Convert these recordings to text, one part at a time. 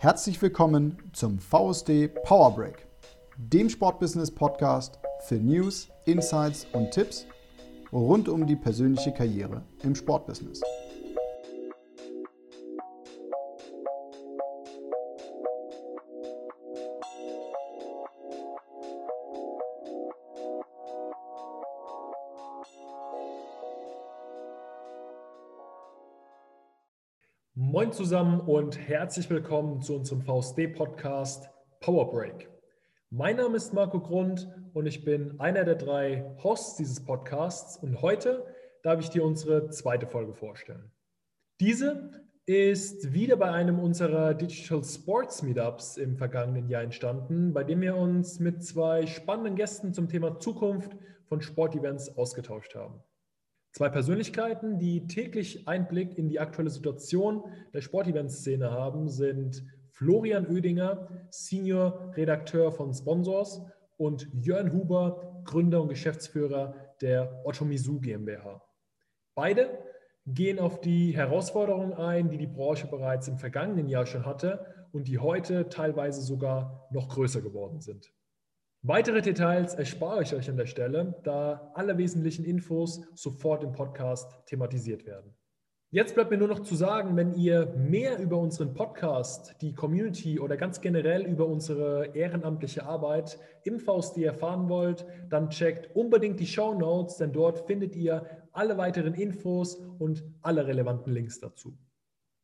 Herzlich willkommen zum VSD Power Break, dem Sportbusiness Podcast für News, Insights und Tipps rund um die persönliche Karriere im Sportbusiness. Zusammen und herzlich willkommen zu unserem VSD-Podcast Power Break. Mein Name ist Marco Grund und ich bin einer der drei Hosts dieses Podcasts und heute darf ich dir unsere zweite Folge vorstellen. Diese ist wieder bei einem unserer Digital Sports Meetups im vergangenen Jahr entstanden, bei dem wir uns mit zwei spannenden Gästen zum Thema Zukunft von Sportevents ausgetauscht haben. Zwei Persönlichkeiten, die täglich Einblick in die aktuelle Situation der Sportevent-Szene haben, sind Florian Oedinger, Senior-Redakteur von Sponsors und Jörn Huber, Gründer und Geschäftsführer der Ottomisu GmbH. Beide gehen auf die Herausforderungen ein, die die Branche bereits im vergangenen Jahr schon hatte und die heute teilweise sogar noch größer geworden sind. Weitere Details erspare ich euch an der Stelle, da alle wesentlichen Infos sofort im Podcast thematisiert werden. Jetzt bleibt mir nur noch zu sagen, wenn ihr mehr über unseren Podcast, die Community oder ganz generell über unsere ehrenamtliche Arbeit im VSD erfahren wollt, dann checkt unbedingt die Show Notes, denn dort findet ihr alle weiteren Infos und alle relevanten Links dazu.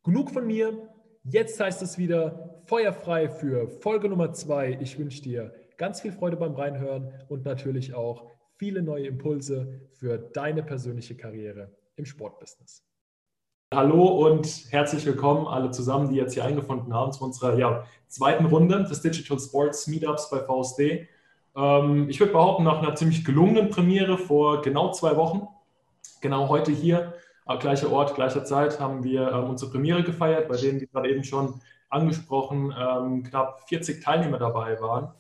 Genug von mir. Jetzt heißt es wieder feuerfrei für Folge Nummer zwei. Ich wünsche dir ganz viel Freude beim Reinhören und natürlich auch viele neue Impulse für deine persönliche Karriere im Sportbusiness. Hallo und herzlich willkommen alle zusammen, die jetzt hier eingefunden haben zu unserer ja, zweiten Runde des Digital Sports Meetups bei VSD. Ähm, ich würde behaupten, nach einer ziemlich gelungenen Premiere vor genau zwei Wochen, genau heute hier, äh, gleicher Ort, gleicher Zeit, haben wir ähm, unsere Premiere gefeiert, bei denen, wie gerade eben schon angesprochen, ähm, knapp 40 Teilnehmer dabei waren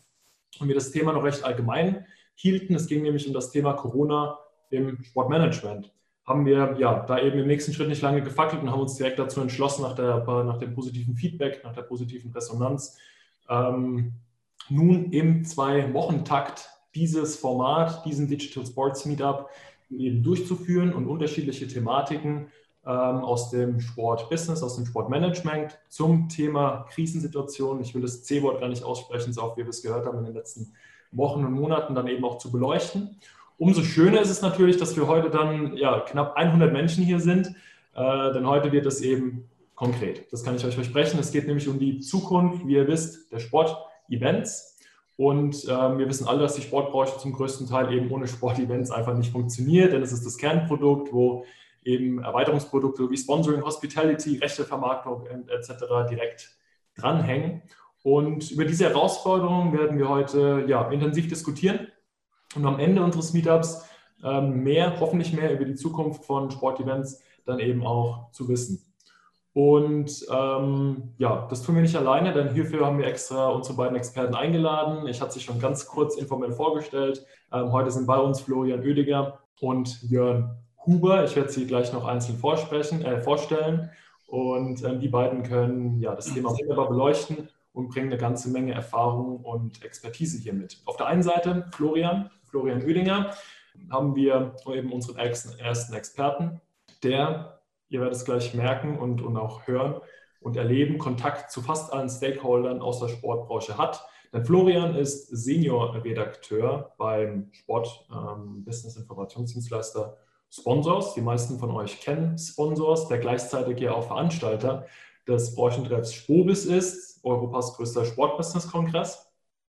und wir das Thema noch recht allgemein hielten. Es ging nämlich um das Thema Corona im Sportmanagement. Haben wir ja da eben im nächsten Schritt nicht lange gefackelt und haben uns direkt dazu entschlossen, nach, der, nach dem positiven Feedback, nach der positiven Resonanz, ähm, nun im Zwei-Wochen-Takt dieses Format, diesen Digital Sports Meetup eben durchzuführen und unterschiedliche Thematiken aus dem Sportbusiness, aus dem Sportmanagement zum Thema Krisensituation. Ich will das C-Wort gar nicht aussprechen, so oft wie wir es gehört haben in den letzten Wochen und Monaten, dann eben auch zu beleuchten. Umso schöner ist es natürlich, dass wir heute dann ja, knapp 100 Menschen hier sind, äh, denn heute wird es eben konkret. Das kann ich euch versprechen. Es geht nämlich um die Zukunft, wie ihr wisst, der Sportevents. Und äh, wir wissen alle, dass die Sportbranche zum größten Teil eben ohne Sportevents einfach nicht funktioniert, denn es ist das Kernprodukt, wo eben Erweiterungsprodukte wie Sponsoring, Hospitality, Rechtevermarktung etc. direkt dranhängen. Und über diese Herausforderungen werden wir heute ja, intensiv diskutieren und am Ende unseres Meetups ähm, mehr, hoffentlich mehr über die Zukunft von Sportevents dann eben auch zu wissen. Und ähm, ja, das tun wir nicht alleine, denn hierfür haben wir extra unsere beiden Experten eingeladen. Ich hatte sie schon ganz kurz informell vorgestellt. Ähm, heute sind bei uns Florian Oediger und Jörn Huber. Ich werde sie gleich noch einzeln vorsprechen, äh, vorstellen. Und ähm, die beiden können ja, das Thema wunderbar beleuchten und bringen eine ganze Menge Erfahrung und Expertise hier mit. Auf der einen Seite Florian, Florian Oedinger, haben wir eben unseren ersten Experten, der, ihr werdet es gleich merken und, und auch hören und erleben, Kontakt zu fast allen Stakeholdern aus der Sportbranche hat. Denn Florian ist Senior-Redakteur beim Sport ähm, Sponsors. Die meisten von euch kennen Sponsors, der gleichzeitig ja auch Veranstalter des Branchentreffs Spobis ist, Europas größter Sportbusiness-Kongress.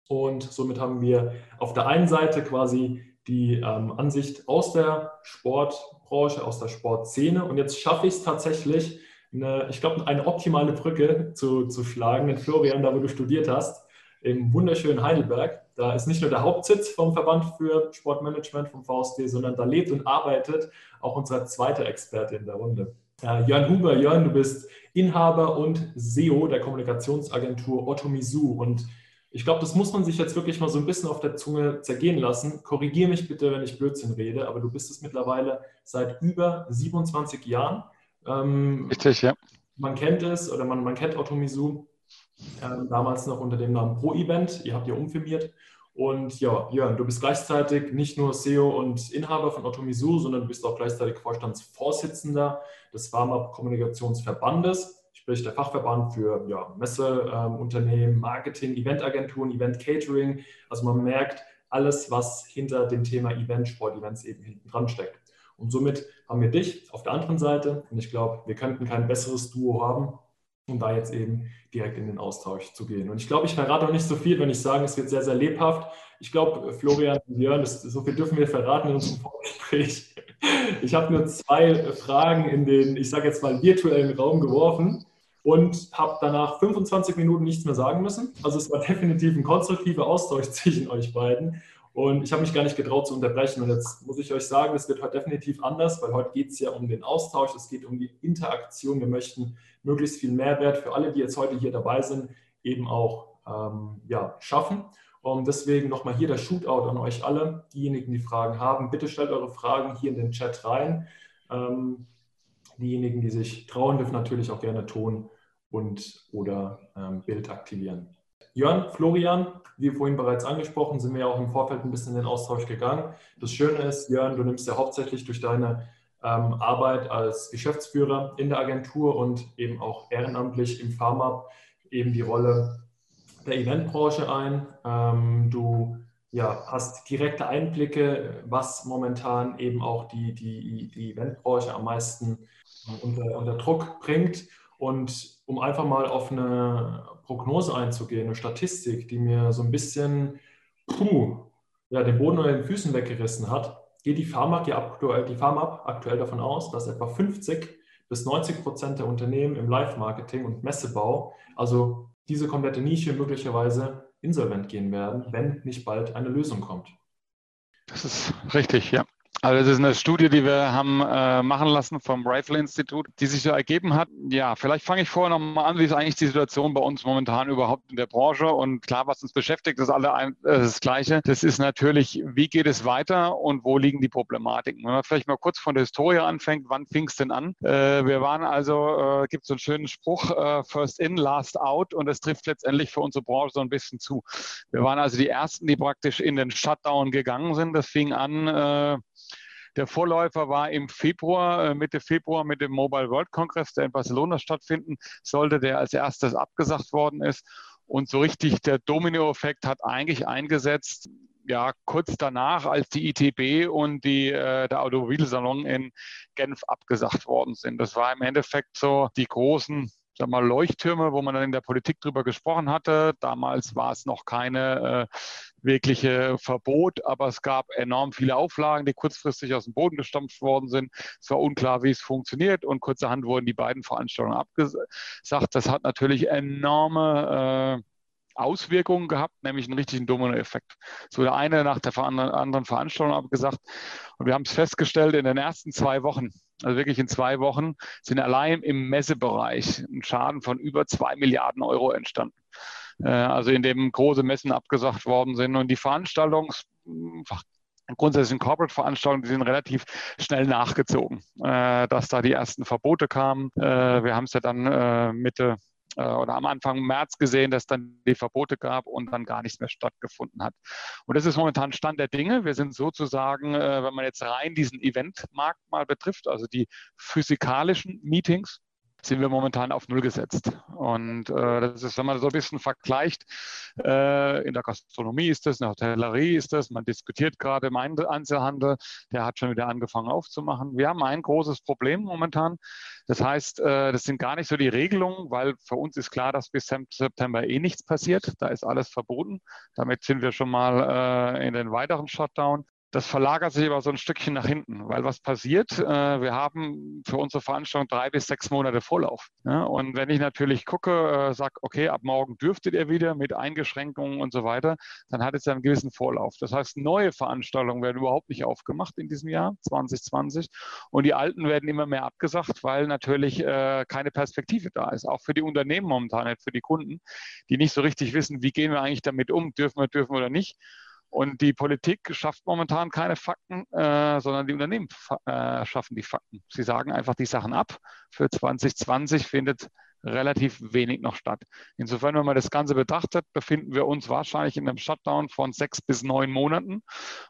Und somit haben wir auf der einen Seite quasi die ähm, Ansicht aus der Sportbranche, aus der Sportszene. Und jetzt schaffe ich es tatsächlich, eine, ich glaube, eine optimale Brücke zu, zu schlagen in Florian, da wo du studiert hast, im wunderschönen Heidelberg. Da ist nicht nur der Hauptsitz vom Verband für Sportmanagement vom VSD, sondern da lebt und arbeitet auch unser zweiter Experte in der Runde. Äh, Jörn Huber. Jörn, du bist Inhaber und SEO der Kommunikationsagentur Ottomisu. Und ich glaube, das muss man sich jetzt wirklich mal so ein bisschen auf der Zunge zergehen lassen. Korrigiere mich bitte, wenn ich Blödsinn rede, aber du bist es mittlerweile seit über 27 Jahren. Ähm, Richtig, ja. Man kennt es oder man, man kennt Ottomisu ähm, damals noch unter dem Namen Pro Event. Ihr habt ja umfirmiert. Und ja, Jörn, du bist gleichzeitig nicht nur CEO und Inhaber von Automisur, sondern du bist auch gleichzeitig Vorstandsvorsitzender des Pharma Kommunikationsverbandes, sprich der Fachverband für ja, Messeunternehmen, ähm, Marketing, Eventagenturen, Event Catering. Also man merkt alles, was hinter dem Thema Event, Sport-Events eben hinten dran steckt. Und somit haben wir dich auf der anderen Seite. Und ich glaube, wir könnten kein besseres Duo haben, um da jetzt eben direkt in den Austausch zu gehen. Und ich glaube, ich verrate auch nicht so viel, wenn ich sage, es wird sehr, sehr lebhaft. Ich glaube, Florian und Jörn, das, so viel dürfen wir verraten in unserem Vorgespräch. Ich habe nur zwei Fragen in den, ich sage jetzt mal, virtuellen Raum geworfen und habe danach 25 Minuten nichts mehr sagen müssen. Also es war definitiv ein konstruktiver Austausch zwischen euch beiden. Und ich habe mich gar nicht getraut zu unterbrechen. Und jetzt muss ich euch sagen, es wird heute definitiv anders, weil heute geht es ja um den Austausch, es geht um die Interaktion. Wir möchten möglichst viel Mehrwert für alle, die jetzt heute hier dabei sind, eben auch ähm, ja, schaffen. Und deswegen nochmal hier der Shootout an euch alle. Diejenigen, die Fragen haben, bitte stellt eure Fragen hier in den Chat rein. Ähm, diejenigen, die sich trauen, dürfen natürlich auch gerne Ton und oder ähm, Bild aktivieren. Jörn, Florian, wie vorhin bereits angesprochen, sind wir ja auch im Vorfeld ein bisschen in den Austausch gegangen. Das Schöne ist, Jörn, du nimmst ja hauptsächlich durch deine ähm, Arbeit als Geschäftsführer in der Agentur und eben auch ehrenamtlich im Pharma eben die Rolle der Eventbranche ein. Ähm, du ja, hast direkte Einblicke, was momentan eben auch die, die, die Eventbranche am meisten unter, unter Druck bringt. Und um einfach mal auf eine Prognose einzugehen, eine Statistik, die mir so ein bisschen puh, ja, den Boden unter den Füßen weggerissen hat, geht die Pharma, die, aktuell, die Pharma aktuell davon aus, dass etwa 50 bis 90 Prozent der Unternehmen im Live-Marketing und Messebau, also diese komplette Nische möglicherweise insolvent gehen werden, wenn nicht bald eine Lösung kommt. Das ist richtig, ja. Also das ist eine Studie, die wir haben äh, machen lassen vom Rifle-Institut, die sich so ergeben hat. Ja, vielleicht fange ich vorher nochmal an, wie ist eigentlich die Situation bei uns momentan überhaupt in der Branche? Und klar, was uns beschäftigt, ist alle ein, äh, das Gleiche. Das ist natürlich, wie geht es weiter und wo liegen die Problematiken? Wenn man vielleicht mal kurz von der Historie anfängt, wann fing es denn an? Äh, wir waren also, äh, gibt so einen schönen Spruch, äh, first in, last out. Und das trifft letztendlich für unsere Branche so ein bisschen zu. Wir waren also die Ersten, die praktisch in den Shutdown gegangen sind. Das fing an, äh, der Vorläufer war im Februar, äh, Mitte Februar mit dem Mobile World Congress, der in Barcelona stattfinden sollte, der als erstes abgesagt worden ist. Und so richtig der Dominoeffekt hat eigentlich eingesetzt, ja, kurz danach, als die ITB und die, äh, der Automobilsalon in Genf abgesagt worden sind. Das war im Endeffekt so die großen sag mal, Leuchttürme, wo man dann in der Politik drüber gesprochen hatte. Damals war es noch keine äh, wirkliche Verbot, aber es gab enorm viele Auflagen, die kurzfristig aus dem Boden gestampft worden sind. Es war unklar, wie es funktioniert und kurzerhand wurden die beiden Veranstaltungen abgesagt. Das hat natürlich enorme äh, Auswirkungen gehabt, nämlich einen richtigen Dominoeffekt. So der eine nach der anderen Veranstaltung abgesagt. Und wir haben es festgestellt, in den ersten zwei Wochen, also wirklich in zwei Wochen, sind allein im Messebereich ein Schaden von über zwei Milliarden Euro entstanden. Äh, also in dem große Messen abgesagt worden sind. Und die Veranstaltungs grundsätzlich Corporate-Veranstaltungen, die sind relativ schnell nachgezogen, äh, dass da die ersten Verbote kamen. Äh, wir haben es ja dann Mitte äh, oder am Anfang März gesehen, dass dann die Verbote gab und dann gar nichts mehr stattgefunden hat. Und das ist momentan Stand der Dinge. Wir sind sozusagen, äh, wenn man jetzt rein diesen Eventmarkt mal betrifft, also die physikalischen Meetings, sind wir momentan auf Null gesetzt. Und äh, das ist, wenn man so ein bisschen vergleicht, äh, in der Gastronomie ist das, in der Hotellerie ist das, man diskutiert gerade im Einzelhandel, der hat schon wieder angefangen aufzumachen. Wir haben ein großes Problem momentan. Das heißt, äh, das sind gar nicht so die Regelungen, weil für uns ist klar, dass bis September eh nichts passiert. Da ist alles verboten. Damit sind wir schon mal äh, in den weiteren Shutdown. Das verlagert sich aber so ein Stückchen nach hinten, weil was passiert? Äh, wir haben für unsere Veranstaltung drei bis sechs Monate Vorlauf. Und wenn ich natürlich gucke, äh, sage, okay, ab morgen dürftet ihr wieder mit Eingeschränkungen und so weiter, dann hat es ja einen gewissen Vorlauf. Das heißt, neue Veranstaltungen werden überhaupt nicht aufgemacht in diesem Jahr 2020 und die alten werden immer mehr abgesagt, weil natürlich äh, keine Perspektive da ist. Auch für die Unternehmen momentan, nicht für die Kunden, die nicht so richtig wissen, wie gehen wir eigentlich damit um, dürfen wir, dürfen wir oder nicht. Und die Politik schafft momentan keine Fakten, äh, sondern die Unternehmen äh, schaffen die Fakten. Sie sagen einfach die Sachen ab, Für 2020 findet relativ wenig noch statt. Insofern, wenn man das Ganze betrachtet, befinden wir uns wahrscheinlich in einem Shutdown von sechs bis neun Monaten.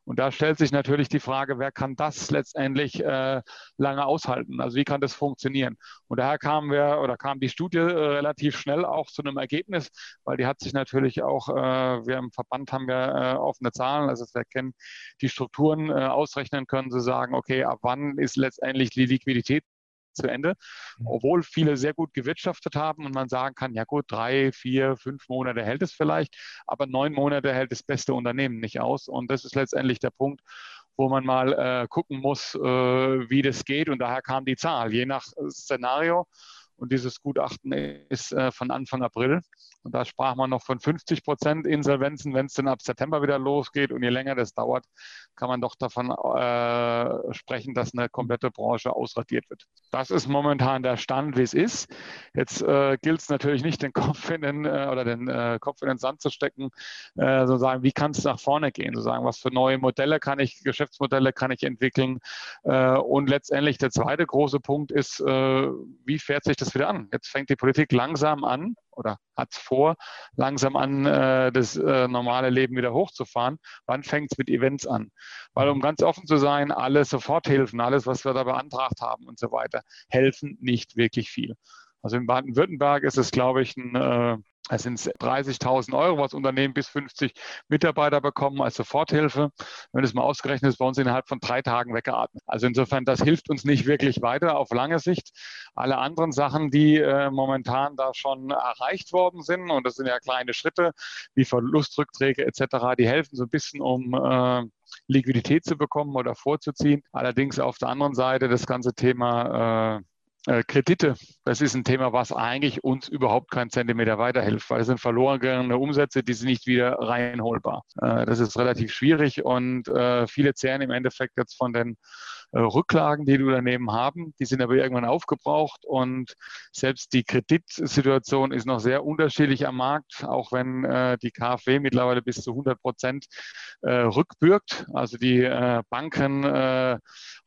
Und da stellt sich natürlich die Frage, wer kann das letztendlich äh, lange aushalten? Also wie kann das funktionieren? Und daher kamen wir oder kam die Studie äh, relativ schnell auch zu einem Ergebnis, weil die hat sich natürlich auch, äh, wir im Verband haben ja äh, offene Zahlen, also wir kennen die Strukturen äh, ausrechnen können, zu sagen, okay, ab wann ist letztendlich die Liquidität zu Ende, mhm. obwohl viele sehr gut gewirtschaftet haben und man sagen kann, ja gut, drei, vier, fünf Monate hält es vielleicht, aber neun Monate hält das beste Unternehmen nicht aus. Und das ist letztendlich der Punkt, wo man mal äh, gucken muss, äh, wie das geht. Und daher kam die Zahl, je nach Szenario. Und dieses Gutachten ist äh, von Anfang April. Und da sprach man noch von 50 Prozent Insolvenzen, wenn es dann ab September wieder losgeht. Und je länger das dauert, kann man doch davon äh, sprechen, dass eine komplette Branche ausradiert wird. Das ist momentan der Stand, wie es ist. Jetzt äh, gilt es natürlich nicht, den Kopf in den äh, oder den äh, Kopf in den Sand zu stecken, äh, sozusagen, wie kann es nach vorne gehen? Sozusagen, was für neue Modelle kann ich, Geschäftsmodelle kann ich entwickeln? Und letztendlich der zweite große Punkt ist, wie fährt sich das wieder an? Jetzt fängt die Politik langsam an, oder hat vor, langsam an, äh, das äh, normale Leben wieder hochzufahren. Wann fängt es mit Events an? Weil, um ganz offen zu sein, alle Soforthilfen, alles, was wir da beantragt haben und so weiter, helfen nicht wirklich viel. Also in Baden-Württemberg ist es, glaube ich, ein äh, es sind 30.000 Euro, was Unternehmen bis 50 Mitarbeiter bekommen als Soforthilfe. Wenn es mal ausgerechnet ist, bei uns innerhalb von drei Tagen weggeatmet. Also insofern, das hilft uns nicht wirklich weiter auf lange Sicht. Alle anderen Sachen, die äh, momentan da schon erreicht worden sind, und das sind ja kleine Schritte wie Verlustrückträge etc., die helfen so ein bisschen, um äh, Liquidität zu bekommen oder vorzuziehen. Allerdings auf der anderen Seite das ganze Thema äh, Kredite, das ist ein Thema, was eigentlich uns überhaupt keinen Zentimeter weiterhilft, weil es sind verloren gegangene Umsätze, die sind nicht wieder reinholbar. Äh, das ist relativ schwierig und äh, viele zehren im Endeffekt jetzt von den äh, Rücklagen, die die Unternehmen haben. Die sind aber irgendwann aufgebraucht und selbst die Kreditsituation ist noch sehr unterschiedlich am Markt, auch wenn äh, die KfW mittlerweile bis zu 100 Prozent äh, rückbürgt, also die äh, Banken äh,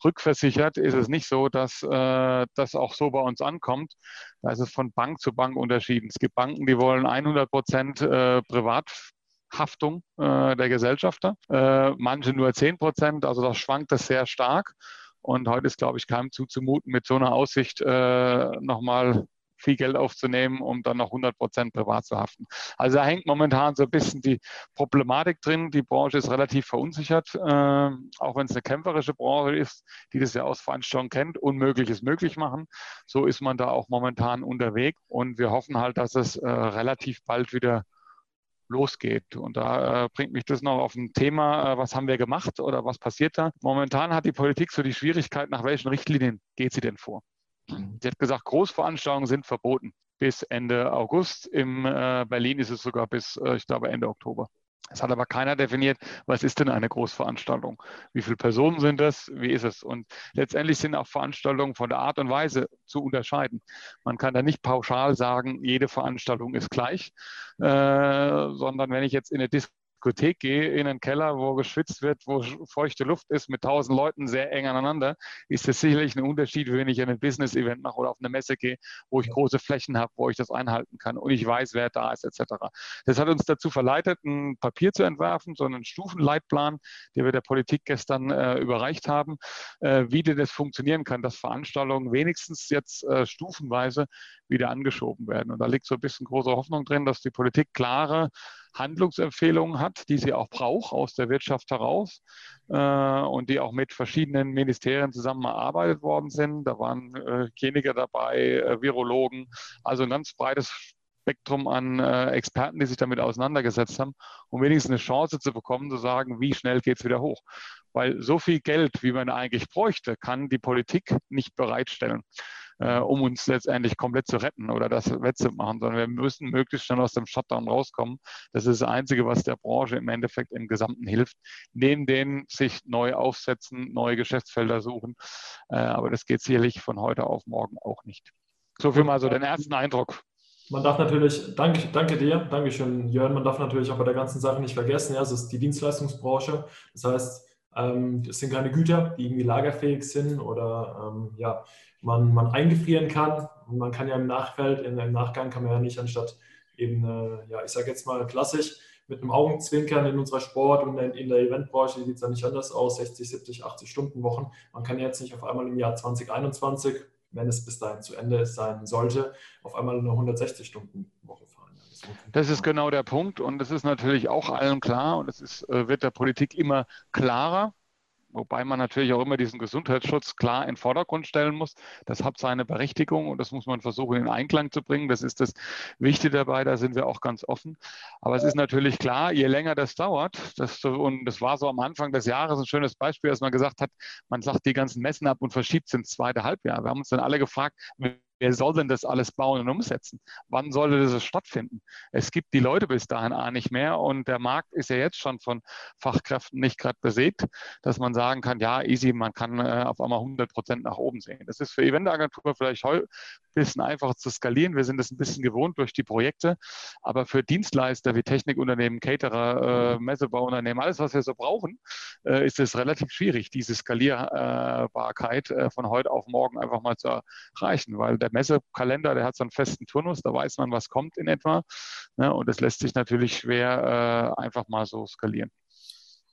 rückversichert, ist es nicht so, dass das auch so bei uns ankommt. Da ist es von Bank zu Bank unterschieden. Es gibt Banken, die wollen 100 Prozent privat Haftung äh, der Gesellschafter, äh, manche nur 10 Prozent, also das schwankt das sehr stark. Und heute ist, glaube ich, keinem zuzumuten, mit so einer Aussicht äh, nochmal viel Geld aufzunehmen, um dann noch 100 Prozent privat zu haften. Also da hängt momentan so ein bisschen die Problematik drin. Die Branche ist relativ verunsichert, äh, auch wenn es eine kämpferische Branche ist, die das ja aus Veranstaltungen kennt, Unmögliches möglich machen. So ist man da auch momentan unterwegs und wir hoffen halt, dass es äh, relativ bald wieder losgeht. Und da äh, bringt mich das noch auf ein Thema, äh, was haben wir gemacht oder was passiert da? Momentan hat die Politik so die Schwierigkeit, nach welchen Richtlinien geht sie denn vor? Sie hat gesagt, Großveranstaltungen sind verboten bis Ende August. In äh, Berlin ist es sogar bis, äh, ich glaube, Ende Oktober. Es hat aber keiner definiert, was ist denn eine Großveranstaltung? Wie viele Personen sind das? Wie ist es? Und letztendlich sind auch Veranstaltungen von der Art und Weise zu unterscheiden. Man kann da nicht pauschal sagen, jede Veranstaltung ist gleich, äh, sondern wenn ich jetzt in eine Diskussion Diskothek gehe, in einen Keller, wo geschwitzt wird, wo feuchte Luft ist, mit tausend Leuten sehr eng aneinander, ist das sicherlich ein Unterschied, wenn ich ein Business-Event mache oder auf eine Messe gehe, wo ich große Flächen habe, wo ich das einhalten kann und ich weiß, wer da ist, etc. Das hat uns dazu verleitet, ein Papier zu entwerfen, so einen Stufenleitplan, den wir der Politik gestern äh, überreicht haben, äh, wie denn das funktionieren kann, dass Veranstaltungen wenigstens jetzt äh, stufenweise wieder angeschoben werden. Und da liegt so ein bisschen große Hoffnung drin, dass die Politik klare Handlungsempfehlungen hat, die sie auch braucht aus der Wirtschaft heraus äh, und die auch mit verschiedenen Ministerien zusammen erarbeitet worden sind. Da waren äh, Chemiker dabei, äh, Virologen, also ein ganz breites Spektrum an äh, Experten, die sich damit auseinandergesetzt haben, um wenigstens eine Chance zu bekommen, zu sagen, wie schnell geht es wieder hoch. Weil so viel Geld, wie man eigentlich bräuchte, kann die Politik nicht bereitstellen äh, um uns letztendlich komplett zu retten oder das wettzumachen, sondern wir müssen möglichst schnell aus dem Shutdown rauskommen. Das ist das Einzige, was der Branche im Endeffekt im Gesamten hilft. Neben denen sich neu aufsetzen, neue Geschäftsfelder suchen. Äh, aber das geht sicherlich von heute auf morgen auch nicht. So viel mal so den ersten Eindruck. Man darf natürlich, danke, danke dir, Dankeschön, Jörn, man darf natürlich auch bei der ganzen Sache nicht vergessen, ja, es ist die Dienstleistungsbranche. Das heißt, Ähm, das sind keine Güter, die irgendwie lagerfähig sind oder ähm, ja, man, man eingefrieren kann. Und man kann ja im Nachfeld, im Nachgang kann man ja nicht anstatt eben, äh, ja, ich sage jetzt mal klassisch, mit einem Augenzwinkern in unserer Sport- und in der Eventbranche sieht es ja nicht anders aus, 60, 70, 80 Stunden Wochen. Man kann jetzt nicht auf einmal im Jahr 2021, wenn es bis dahin zu Ende sein sollte, auf einmal eine 160 Stunden Woche. Das ist genau der Punkt und das ist natürlich auch allen klar und es äh, wird der Politik immer klarer wobei man natürlich auch immer diesen Gesundheitsschutz klar in den Vordergrund stellen muss. Das hat seine Berechtigung und das muss man versuchen in Einklang zu bringen. Das ist das Wichtige dabei, da sind wir auch ganz offen. Aber es ist natürlich klar, je länger das dauert, desto, und das war so am Anfang des Jahres ein schönes Beispiel, dass man gesagt hat, man sagt die ganzen Messen ab und verschiebt es ins zweite Halbjahr. Wir haben uns dann alle gefragt, Wer soll denn das alles bauen und umsetzen? Wann sollte das stattfinden? Es gibt die Leute bis dahin auch nicht mehr und der Markt ist ja jetzt schon von Fachkräften nicht gerade besägt, dass man sagen kann, ja, easy, man kann äh, auf einmal 100 Prozent nach oben sehen. Das ist für Eventagenturen vielleicht ein bisschen einfacher zu skalieren. Wir sind das ein bisschen gewohnt durch die Projekte, aber für Dienstleister wie Technikunternehmen, Caterer, äh, Messebauunternehmen, alles, was wir so brauchen, äh, ist es relativ schwierig, diese Skalierbarkeit äh, von heute auf morgen einfach mal zu erreichen, weil der Messekalender, der hat so einen festen Turnus, da weiß man, was kommt in etwa. Ne? Und das lässt sich natürlich schwer äh, einfach mal so skalieren.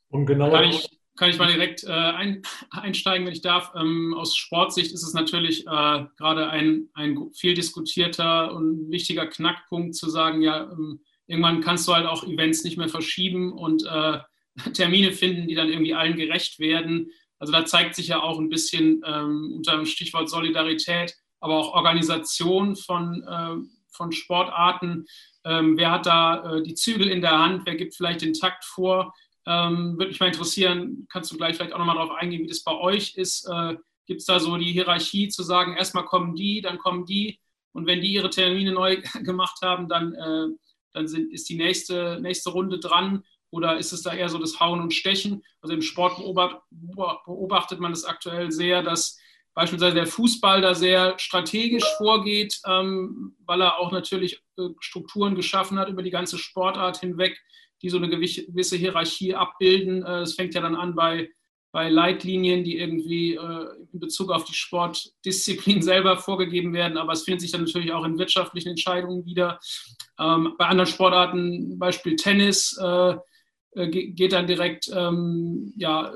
Und genau kann ich, kann ich mal direkt äh, ein, einsteigen, wenn ich darf. Ähm, aus Sportsicht ist es natürlich äh, gerade ein, ein viel diskutierter und wichtiger Knackpunkt zu sagen, ja, ähm, irgendwann kannst du halt auch Events nicht mehr verschieben und äh, Termine finden, die dann irgendwie allen gerecht werden. Also da zeigt sich ja auch ein bisschen ähm, unter dem Stichwort Solidarität, aber auch Organisation von, äh, von Sportarten. Ähm, wer hat da äh, die Zügel in der Hand? Wer gibt vielleicht den Takt vor? Ähm, Würde mich mal interessieren, kannst du gleich vielleicht auch nochmal darauf eingehen, wie das bei euch ist? Äh, Gibt es da so die Hierarchie zu sagen, erstmal kommen die, dann kommen die und wenn die ihre Termine neu gemacht haben, dann, äh, dann sind, ist die nächste, nächste Runde dran oder ist es da eher so das Hauen und Stechen? Also im Sport beobachtet man das aktuell sehr, dass beispielsweise der Fußball da sehr strategisch vorgeht, ähm, weil er auch natürlich äh, Strukturen geschaffen hat über die ganze Sportart hinweg, die so eine gewisse Hierarchie abbilden. Äh, es fängt ja dann an bei, bei Leitlinien, die irgendwie äh, in Bezug auf die Sportdisziplin selber vorgegeben werden, aber es findet sich dann natürlich auch in wirtschaftlichen Entscheidungen wieder. Ähm, bei anderen Sportarten, Beispiel Tennis, äh, äh geht dann direkt ähm, ja,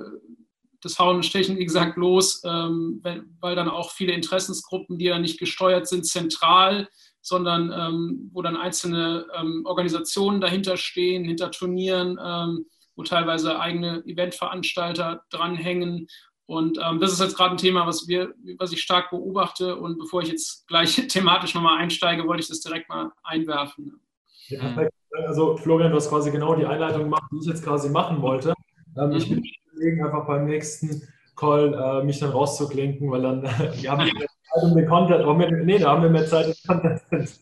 das Hauen und Stechen, wie gesagt, los, ähm, weil dann auch viele Interessensgruppen, die ja nicht gesteuert sind, zentral, sondern ähm, wo dann einzelne ähm, Organisationen dahinter stehen, hinter Turnieren, ähm, wo teilweise eigene Eventveranstalter dranhängen. Und ähm, das ist jetzt gerade ein Thema, was, wir, was ich stark beobachte. Und bevor ich jetzt gleich thematisch nochmal einsteige, wollte ich das direkt mal einwerfen. Ja, also Florian, du hast quasi genau die Einleitung gemacht, die ich jetzt quasi machen wollte. Ähm, ich bin überlegen, einfach beim nächsten Call äh, mich dann rauszuklinken, weil dann wir haben wir Zeit, um den Content, oh, nee, da haben wir mehr Zeit, den Content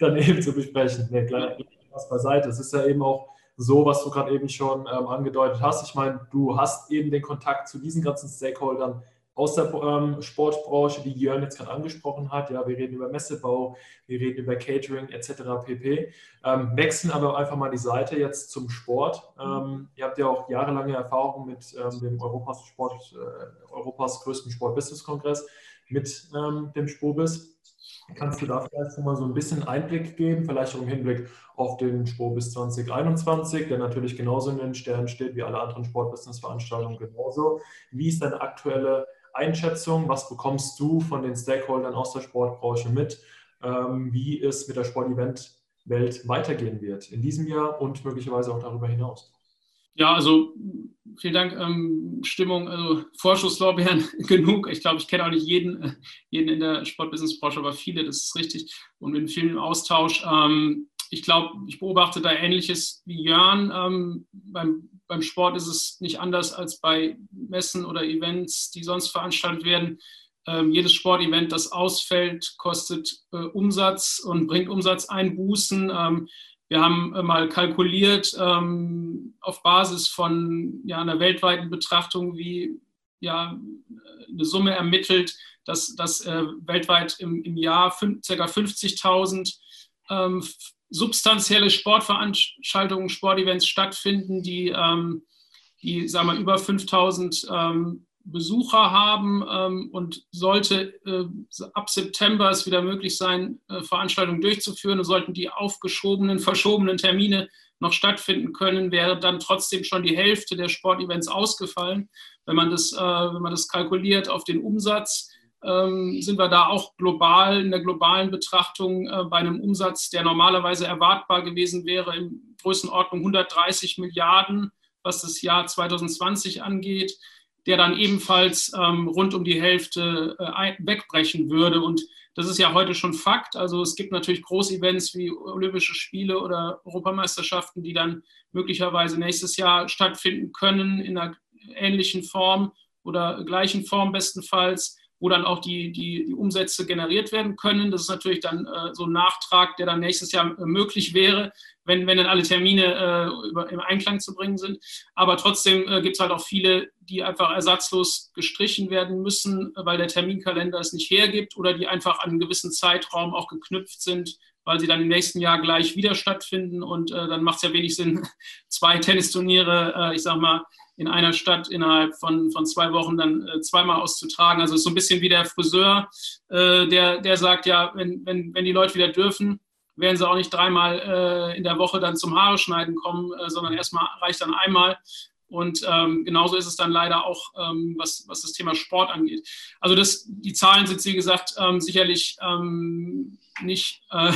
dann eben zu besprechen. Nee, klar, was beiseite. Es ist ja eben auch so, was du gerade eben schon ähm, angedeutet hast. Ich meine, du hast eben den Kontakt zu diesen ganzen Stakeholdern aus der ähm, Sportbranche, die Jörn jetzt gerade angesprochen hat. Ja, wir reden über Messebau, wir reden über Catering etc. pp. Ähm, wechseln aber einfach mal die Seite jetzt zum Sport. Ähm, ihr habt ja auch jahrelange Erfahrung mit ähm, dem Europas, Sport, äh, Europas größten Sport-Business-Kongress, mit ähm, dem Spobis. Kannst du da vielleicht mal so ein bisschen Einblick geben, vielleicht auch im Hinblick auf den Spobis 2021, der natürlich genauso in den Sternen steht wie alle anderen Sportbusiness-Veranstaltungen genauso. Wie ist deine aktuelle Einschätzung? Was bekommst du von den Stakeholdern aus der Sportbranche mit, ähm, wie es mit der Sportevent-Welt weitergehen wird in diesem Jahr und möglicherweise auch darüber hinaus? Ja, also vielen Dank. Ähm, Stimmung, also Vorschusslorbeeren genug. Ich glaube, ich kenne auch nicht jeden, jeden in der Sportbusinessbranche, aber viele, das ist richtig. Und mit vielen im Austausch. Ähm, ich glaube, ich beobachte da Ähnliches wie Jörn. Ähm, beim, beim Sport ist es nicht anders als bei Messen oder Events, die sonst veranstaltet werden. Ähm, jedes Sportevent, das ausfällt, kostet äh, Umsatz und bringt Umsatzeinbußen. Ähm, wir haben äh, mal kalkuliert ähm, auf Basis von ja, einer weltweiten Betrachtung, wie ja, eine Summe ermittelt, dass, dass äh, weltweit im, im Jahr ca. 50.000 ähm, substanzielle Sportveranstaltungen, Sportevents stattfinden, die, ähm, die sagen wir, über 5000 ähm, Besucher haben ähm, und sollte äh, ab September es wieder möglich sein, äh, Veranstaltungen durchzuführen und sollten die aufgeschobenen, verschobenen Termine noch stattfinden können, wäre dann trotzdem schon die Hälfte der Sportevents ausgefallen. Wenn man das, äh, wenn man das kalkuliert auf den Umsatz, sind wir da auch global in der globalen Betrachtung äh, bei einem Umsatz, der normalerweise erwartbar gewesen wäre, in Größenordnung 130 Milliarden, was das Jahr 2020 angeht der dann ebenfalls ähm, rund um die Hälfte äh, wegbrechen würde. Und das ist ja heute schon Fakt. Also es gibt natürlich Großevents wie Olympische Spiele oder Europameisterschaften, die dann möglicherweise nächstes Jahr stattfinden können in einer ähnlichen Form oder gleichen Form bestenfalls wo dann auch die, die, die Umsätze generiert werden können. Das ist natürlich dann äh, so ein Nachtrag, der dann nächstes Jahr äh, möglich wäre, wenn, wenn dann alle Termine äh, über, im Einklang zu bringen sind. Aber trotzdem äh, gibt es halt auch viele, die einfach ersatzlos gestrichen werden müssen, weil der Terminkalender es nicht hergibt oder die einfach an einen gewissen Zeitraum auch geknüpft sind, weil sie dann im nächsten Jahr gleich wieder stattfinden. Und äh, dann macht es ja wenig Sinn, zwei Tennisturniere, äh, ich sag mal, in einer Stadt innerhalb von, von zwei Wochen dann äh, zweimal auszutragen. Also so ein bisschen wie der Friseur, äh, der, der sagt, ja, wenn, wenn, wenn die Leute wieder dürfen, werden sie auch nicht dreimal äh, in der Woche dann zum Haare schneiden kommen, äh, sondern erstmal reicht dann einmal. Und ähm, genauso ist es dann leider auch, ähm, was, was das Thema Sport angeht. Also das, die Zahlen sind, wie gesagt, ähm, sicherlich ähm, nicht äh,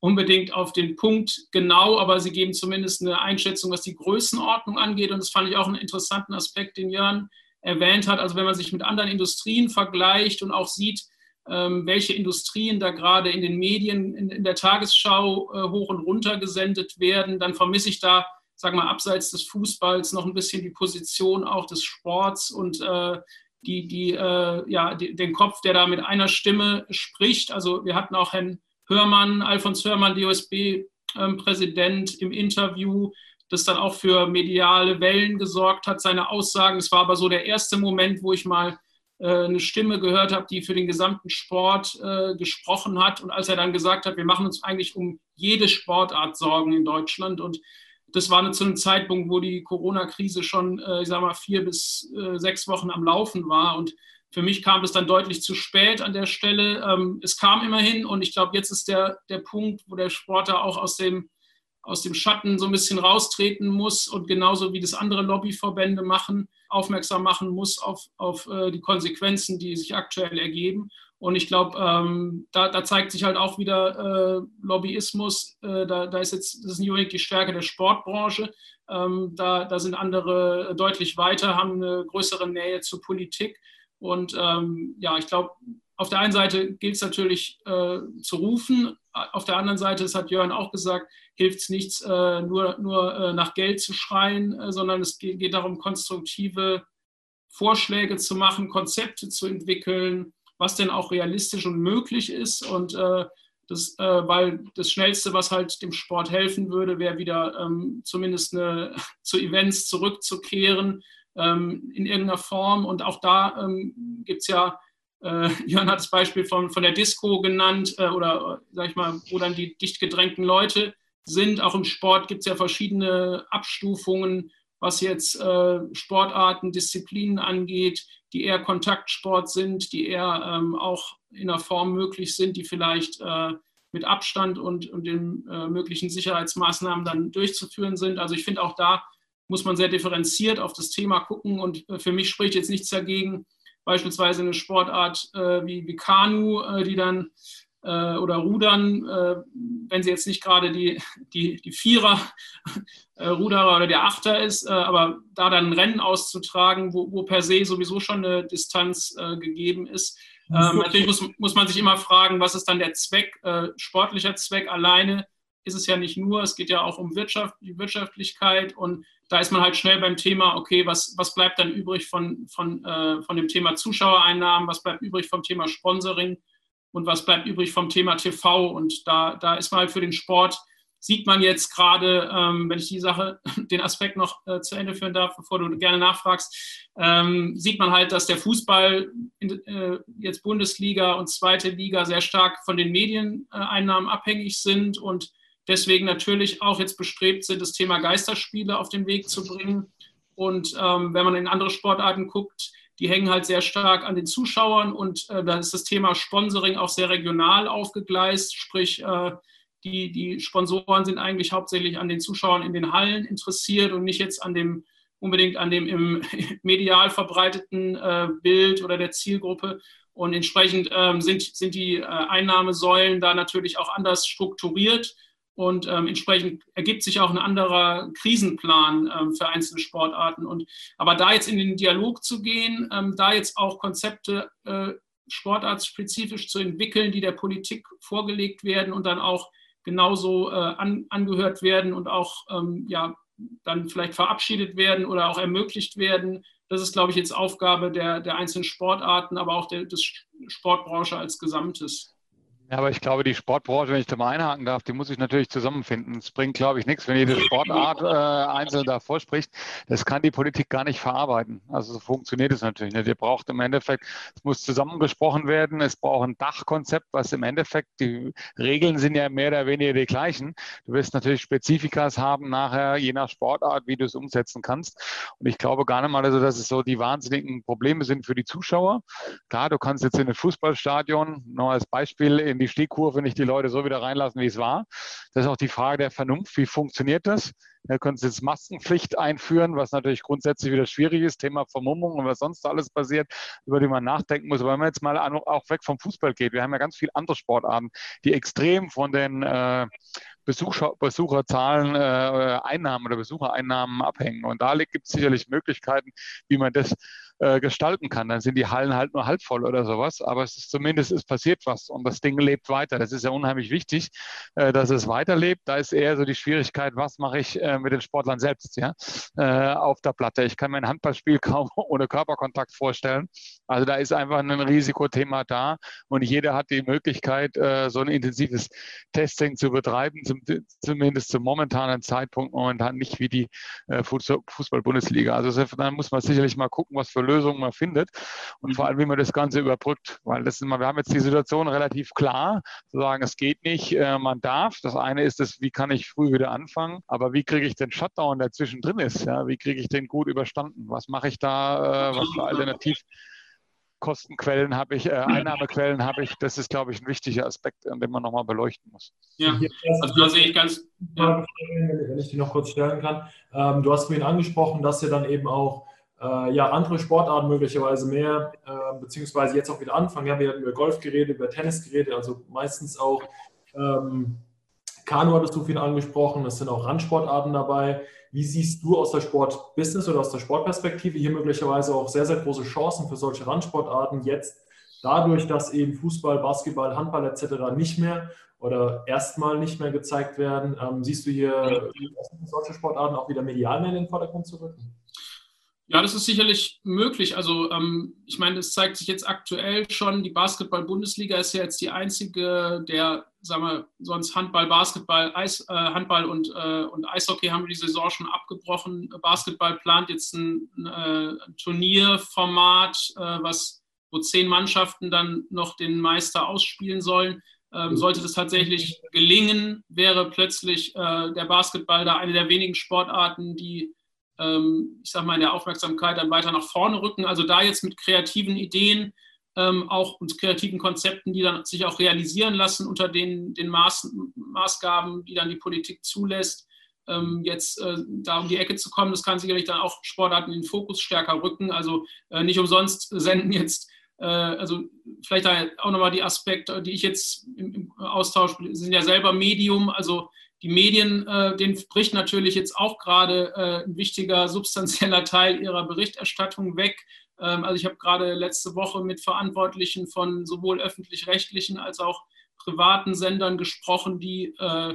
unbedingt auf den Punkt genau, aber sie geben zumindest eine Einschätzung, was die Größenordnung angeht. Und das fand ich auch einen interessanten Aspekt, den Jörn erwähnt hat. Also wenn man sich mit anderen Industrien vergleicht und auch sieht, ähm, welche Industrien da gerade in den Medien, in, der Tagesschau äh, hoch und runter gesendet werden, dann vermisse ich da, sagen wir abseits des Fußballs noch ein bisschen die Position auch des Sports und äh, die, die, äh, ja, den Kopf, der da mit einer Stimme spricht. Also wir hatten auch Herrn Hörmann, Alfons Hörmann, DOSB-Präsident, im Interview, das dann auch für mediale Wellen gesorgt hat, seine Aussagen. Es war aber so der erste Moment, wo ich mal äh, eine Stimme gehört habe, die für den gesamten Sport äh, gesprochen hat. Und als er dann gesagt hat, wir machen uns eigentlich um jede Sportart Sorgen in Deutschland. Und das war zu einem Zeitpunkt, wo die Corona-Krise schon, äh, ich sag mal, vier bis äh, sechs Wochen am Laufen war. Und für mich kam es dann deutlich zu spät an der Stelle. Ähm, es kam immerhin und ich glaube, jetzt ist der, der Punkt, wo der Sportler auch aus dem, aus dem Schatten so ein bisschen raustreten muss und genauso wie das andere Lobbyverbände machen, aufmerksam machen muss auf, auf äh, die Konsequenzen, die sich aktuell ergeben. Und ich glaube, ähm, da, da, zeigt sich halt auch wieder äh, Lobbyismus. Äh, da, da, ist jetzt, das ist nicht unbedingt die Stärke der Sportbranche. Ähm, da, da sind andere deutlich weiter, haben eine größere Nähe zur Politik. Und ähm, ja, ich glaube, auf der einen Seite gilt es natürlich äh, zu rufen, auf der anderen Seite, das hat Jörn auch gesagt, hilft es nichts, äh, nur, nur äh, nach Geld zu schreien, äh, sondern es geht, geht, darum, konstruktive Vorschläge zu machen, Konzepte zu entwickeln, was denn auch realistisch und möglich ist. Und äh, das, äh, weil das Schnellste, was halt dem Sport helfen würde, wäre wieder ähm, zumindest eine, zu Events zurückzukehren, ähm, in irgendeiner Form. Und auch da ähm, gibt es ja, äh, Jörn hat das Beispiel von, von der Disco genannt äh, oder, sag ich mal, wo dann die dicht gedrängten Leute sind. Auch im Sport gibt es ja verschiedene Abstufungen, was jetzt äh, Sportarten, Disziplinen angeht, die eher Kontaktsport sind, die eher ähm, auch in einer Form möglich sind, die vielleicht äh, mit Abstand und, und den äh, möglichen Sicherheitsmaßnahmen dann durchzuführen sind. Also ich finde auch da muss man sehr differenziert auf das Thema gucken. Und äh, für mich spricht jetzt nichts dagegen, beispielsweise eine Sportart äh, wie, wie Kanu, äh, die dann äh, oder Rudern, äh, wenn sie jetzt nicht gerade die, die, die Vierer, äh, Ruderer oder der Achter ist, aber da dann ein Rennen auszutragen, wo, wo per se sowieso schon eine Distanz gegeben ist. Ähm, natürlich muss, muss man sich immer fragen, was ist dann der Zweck, sportlicher Zweck alleine ist es ja nicht nur, es geht ja auch um Wirtschaft, die Wirtschaftlichkeit. Und da ist man halt schnell beim Thema, okay, was, was bleibt dann übrig von, von, äh, von dem Thema Zuschauereinnahmen, was bleibt übrig vom Thema Sponsoring? Und was bleibt übrig vom Thema TV. Und da, da ist man halt für den Sport, sieht man jetzt gerade, ähm, wenn ich die Sache, den Aspekt noch äh, zu Ende führen darf, bevor du gerne nachfragst, ähm, sieht man halt, dass der Fußball in, äh, jetzt Bundesliga und zweite Liga sehr stark von den Medieneinnahmen abhängig sind. Und deswegen natürlich auch jetzt bestrebt sind, das Thema Geisterspiele auf den Weg zu bringen. Und ähm, wenn man in andere Sportarten guckt, die hängen halt sehr stark an den Zuschauern und äh, da ist das Thema Sponsoring auch sehr regional aufgegleist, sprich äh, die, die Sponsoren sind eigentlich hauptsächlich an den Zuschauern in den Hallen interessiert und nicht jetzt an dem unbedingt an dem im medial verbreiteten äh, Bild oder der Zielgruppe. Und entsprechend ähm, sind, sind die äh, Einnahmesäulen da natürlich auch anders strukturiert. Und ähm, entsprechend ergibt sich auch ein anderer Krisenplan ähm, für einzelne Sportarten. Und, aber da jetzt in den Dialog zu gehen, ähm, da jetzt auch Konzepte äh, sportartspezifisch zu entwickeln, die der Politik vorgelegt werden und dann auch genauso äh, an, angehört werden und auch ähm, ja, dann vielleicht verabschiedet werden oder auch ermöglicht werden. Das ist, glaube ich, jetzt Aufgabe der, der einzelnen Sportarten, aber auch der des Sportbranche als Gesamtes. Ja, aber ich glaube, die Sportbranche, wenn ich da mal einhaken darf, die muss ich natürlich zusammenfinden. Es bringt, glaube ich, nichts, wenn jede Sportart äh, einzeln davor spricht. Das kann die Politik gar nicht verarbeiten. Also so funktioniert es natürlich nicht. Ihr braucht im Endeffekt, es muss zusammengesprochen werden, es braucht ein Dachkonzept, was im Endeffekt, die Regeln sind ja mehr oder weniger die gleichen. Du wirst natürlich Spezifikas haben nachher, je nach Sportart, wie du es umsetzen kannst. Und ich glaube gar nicht mal, also, dass es so die wahnsinnigen Probleme sind für die Zuschauer. Klar, du kannst jetzt in ein Fußballstadion, nur als Beispiel, in in die Stegkurve nicht die Leute so wieder reinlassen, wie es war. Das ist auch die Frage der Vernunft. Wie funktioniert das? Da können Sie jetzt Maskenpflicht einführen, was natürlich grundsätzlich wieder schwierig ist, Thema Vermummung und was sonst alles passiert, über die man nachdenken muss. Aber wenn man jetzt mal auch weg vom Fußball geht, wir haben ja ganz viele andere Sportarten, die extrem von den äh, Besucher, Besucherzahlen, äh, Einnahmen oder Besuchereinnahmen abhängen. Und da gibt es sicherlich Möglichkeiten, wie man das äh, gestalten kann. Dann sind die Hallen halt nur halb voll oder sowas, aber es ist zumindest, es passiert was und das Ding lebt weiter. Das ist ja unheimlich wichtig, äh, dass es weiterlebt. Da ist eher so die Schwierigkeit, was mache ich äh, mit den Sportlern selbst ja, äh, auf der Platte. Ich kann mir ein Handballspiel kaum ohne Körperkontakt vorstellen. Also da ist einfach ein Risikothema da und jeder hat die Möglichkeit, äh, so ein intensives Testing zu betreiben, zum, zumindest zum momentanen Zeitpunkt momentan nicht wie die Fußball-Bundesliga. Also da muss man sicherlich mal gucken, was für Lösungen man findet und vor mhm. allem, wie man das Ganze überbrückt. Weil das ist immer, wir haben jetzt die Situation relativ klar, zu sagen, es geht nicht, äh, man darf. Das eine ist das, wie kann ich früh wieder anfangen, aber wie kriege ich den Shutdown, der zwischendrin ist? Ja? Wie kriege ich den gut überstanden? Was mache ich da, äh, was für alternativ Kostenquellen habe ich, äh, Einnahmequellen habe ich. Das ist, glaube ich, ein wichtiger Aspekt, den man nochmal beleuchten muss. Ja, also da sehe ich ganz. Ja. Wenn ich die noch kurz stellen kann. Ähm, du hast vorhin angesprochen, dass ihr dann eben auch äh, ja, andere Sportarten möglicherweise mehr, äh, beziehungsweise jetzt auch wieder anfangen. Ja, wir haben über Golf geredet, über Tennis geredet, also meistens auch ähm, Kanu hattest du viel angesprochen, es sind auch Randsportarten dabei. Wie siehst du aus der Sportbusiness oder aus der Sportperspektive hier möglicherweise auch sehr, sehr große Chancen für solche Randsportarten jetzt dadurch, dass eben Fußball, Basketball, Handball etc. nicht mehr oder erstmal nicht mehr gezeigt werden? Ähm, siehst du hier solche Sportarten auch wieder medial mehr in den Vordergrund zu rücken? Ja, das ist sicherlich möglich. Also ähm, ich meine, es zeigt sich jetzt aktuell schon, die Basketball-Bundesliga ist ja jetzt die einzige, der, sagen wir, sonst Handball, Basketball, Eis, äh, Handball und, äh, und Eishockey haben die Saison schon abgebrochen. Basketball plant jetzt ein, äh, Turnierformat, äh, was, wo zehn Mannschaften dann noch den Meister ausspielen sollen. Ähm, sollte das tatsächlich gelingen, wäre plötzlich äh, der Basketball da eine der wenigen Sportarten, die ich sage mal, in der Aufmerksamkeit dann weiter nach vorne rücken. Also da jetzt mit kreativen Ideen, ähm, auch und kreativen Konzepten, die dann sich auch realisieren lassen unter den, den Maß, Maßgaben, die dann die Politik zulässt, ähm, jetzt äh, da um die Ecke zu kommen. Das kann sicherlich dann auch Sportarten in den Fokus stärker rücken. Also äh, nicht umsonst senden jetzt äh, also vielleicht auch nochmal die Aspekte, die ich jetzt im, im Austausch, sind ja selber Medium, also die Medien, äh, denen bricht natürlich jetzt auch gerade äh, ein wichtiger substanzieller Teil ihrer Berichterstattung weg. Ähm, also ich habe gerade letzte Woche mit Verantwortlichen von sowohl öffentlich-rechtlichen als auch privaten Sendern gesprochen, die, äh,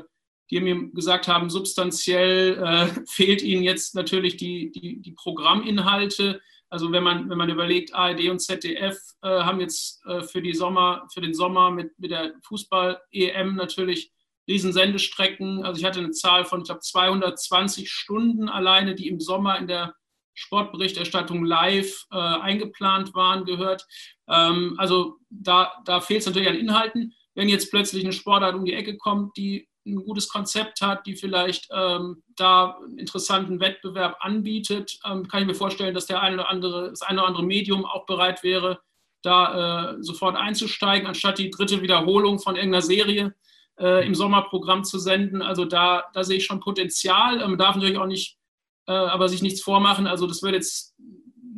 die mir gesagt haben, substanziell äh, fehlt ihnen jetzt natürlich die, die, die Programminhalte. Also wenn man, wenn man überlegt, ARD und ZDF äh, haben jetzt äh, für, die Sommer, für den Sommer mit, mit der Fußball-EM natürlich Riesensendestrecken. Also ich hatte eine Zahl von, ich glaube, 220 Stunden alleine, die im Sommer in der Sportberichterstattung live äh, eingeplant waren, gehört. Ähm, also da, da fehlt es natürlich an Inhalten. Wenn jetzt plötzlich eine Sportart um die Ecke kommt, die ein gutes Konzept hat, die vielleicht ähm, da einen interessanten Wettbewerb anbietet, ähm, kann ich mir vorstellen, dass der eine oder andere, das eine oder andere Medium auch bereit wäre, da äh, sofort einzusteigen, anstatt die dritte Wiederholung von irgendeiner Serie äh, im Sommerprogramm zu senden. Also da, da sehe ich schon Potenzial. Man ähm, darf natürlich auch nicht, äh, aber sich nichts vormachen. Also das wird jetzt,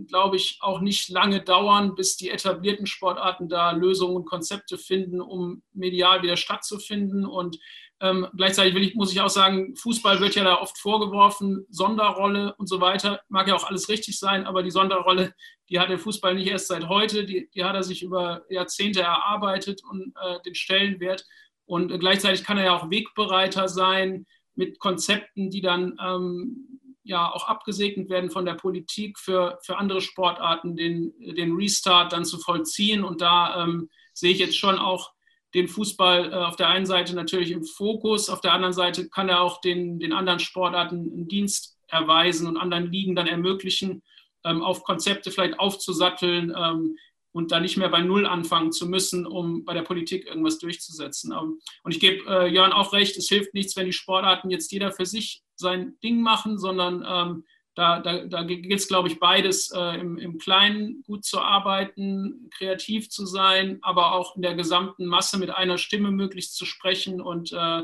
glaube ich, auch nicht lange dauern, bis die etablierten Sportarten da Lösungen und Konzepte finden, um medial wieder stattzufinden. Und ähm, gleichzeitig ich, muss ich auch sagen, Fußball wird ja da oft vorgeworfen, Sonderrolle und so weiter. Mag ja auch alles richtig sein, aber die Sonderrolle, die hat der Fußball nicht erst seit heute, die, die hat er sich über Jahrzehnte erarbeitet und äh, den Stellenwert. Und gleichzeitig kann er ja auch Wegbereiter sein mit Konzepten, die dann ähm, ja auch abgesegnet werden von der Politik für, für andere Sportarten, den, den Restart dann zu vollziehen. Und da ähm, sehe ich jetzt schon auch den Fußball äh, auf der einen Seite natürlich im Fokus, auf der anderen Seite kann er auch den, den anderen Sportarten einen Dienst erweisen und anderen Ligen dann ermöglichen, ähm, auf Konzepte vielleicht aufzusatteln ähm, und da nicht mehr bei Null anfangen zu müssen, um bei der Politik irgendwas durchzusetzen. Ähm, und ich gebe äh, Jörn auch recht, es hilft nichts, wenn die Sportarten jetzt jeder für sich sein Ding machen, sondern ähm, da, da, da gilt es, glaube ich, beides, äh, im, im Kleinen gut zu arbeiten, kreativ zu sein, aber auch in der gesamten Masse mit einer Stimme möglichst zu sprechen und äh,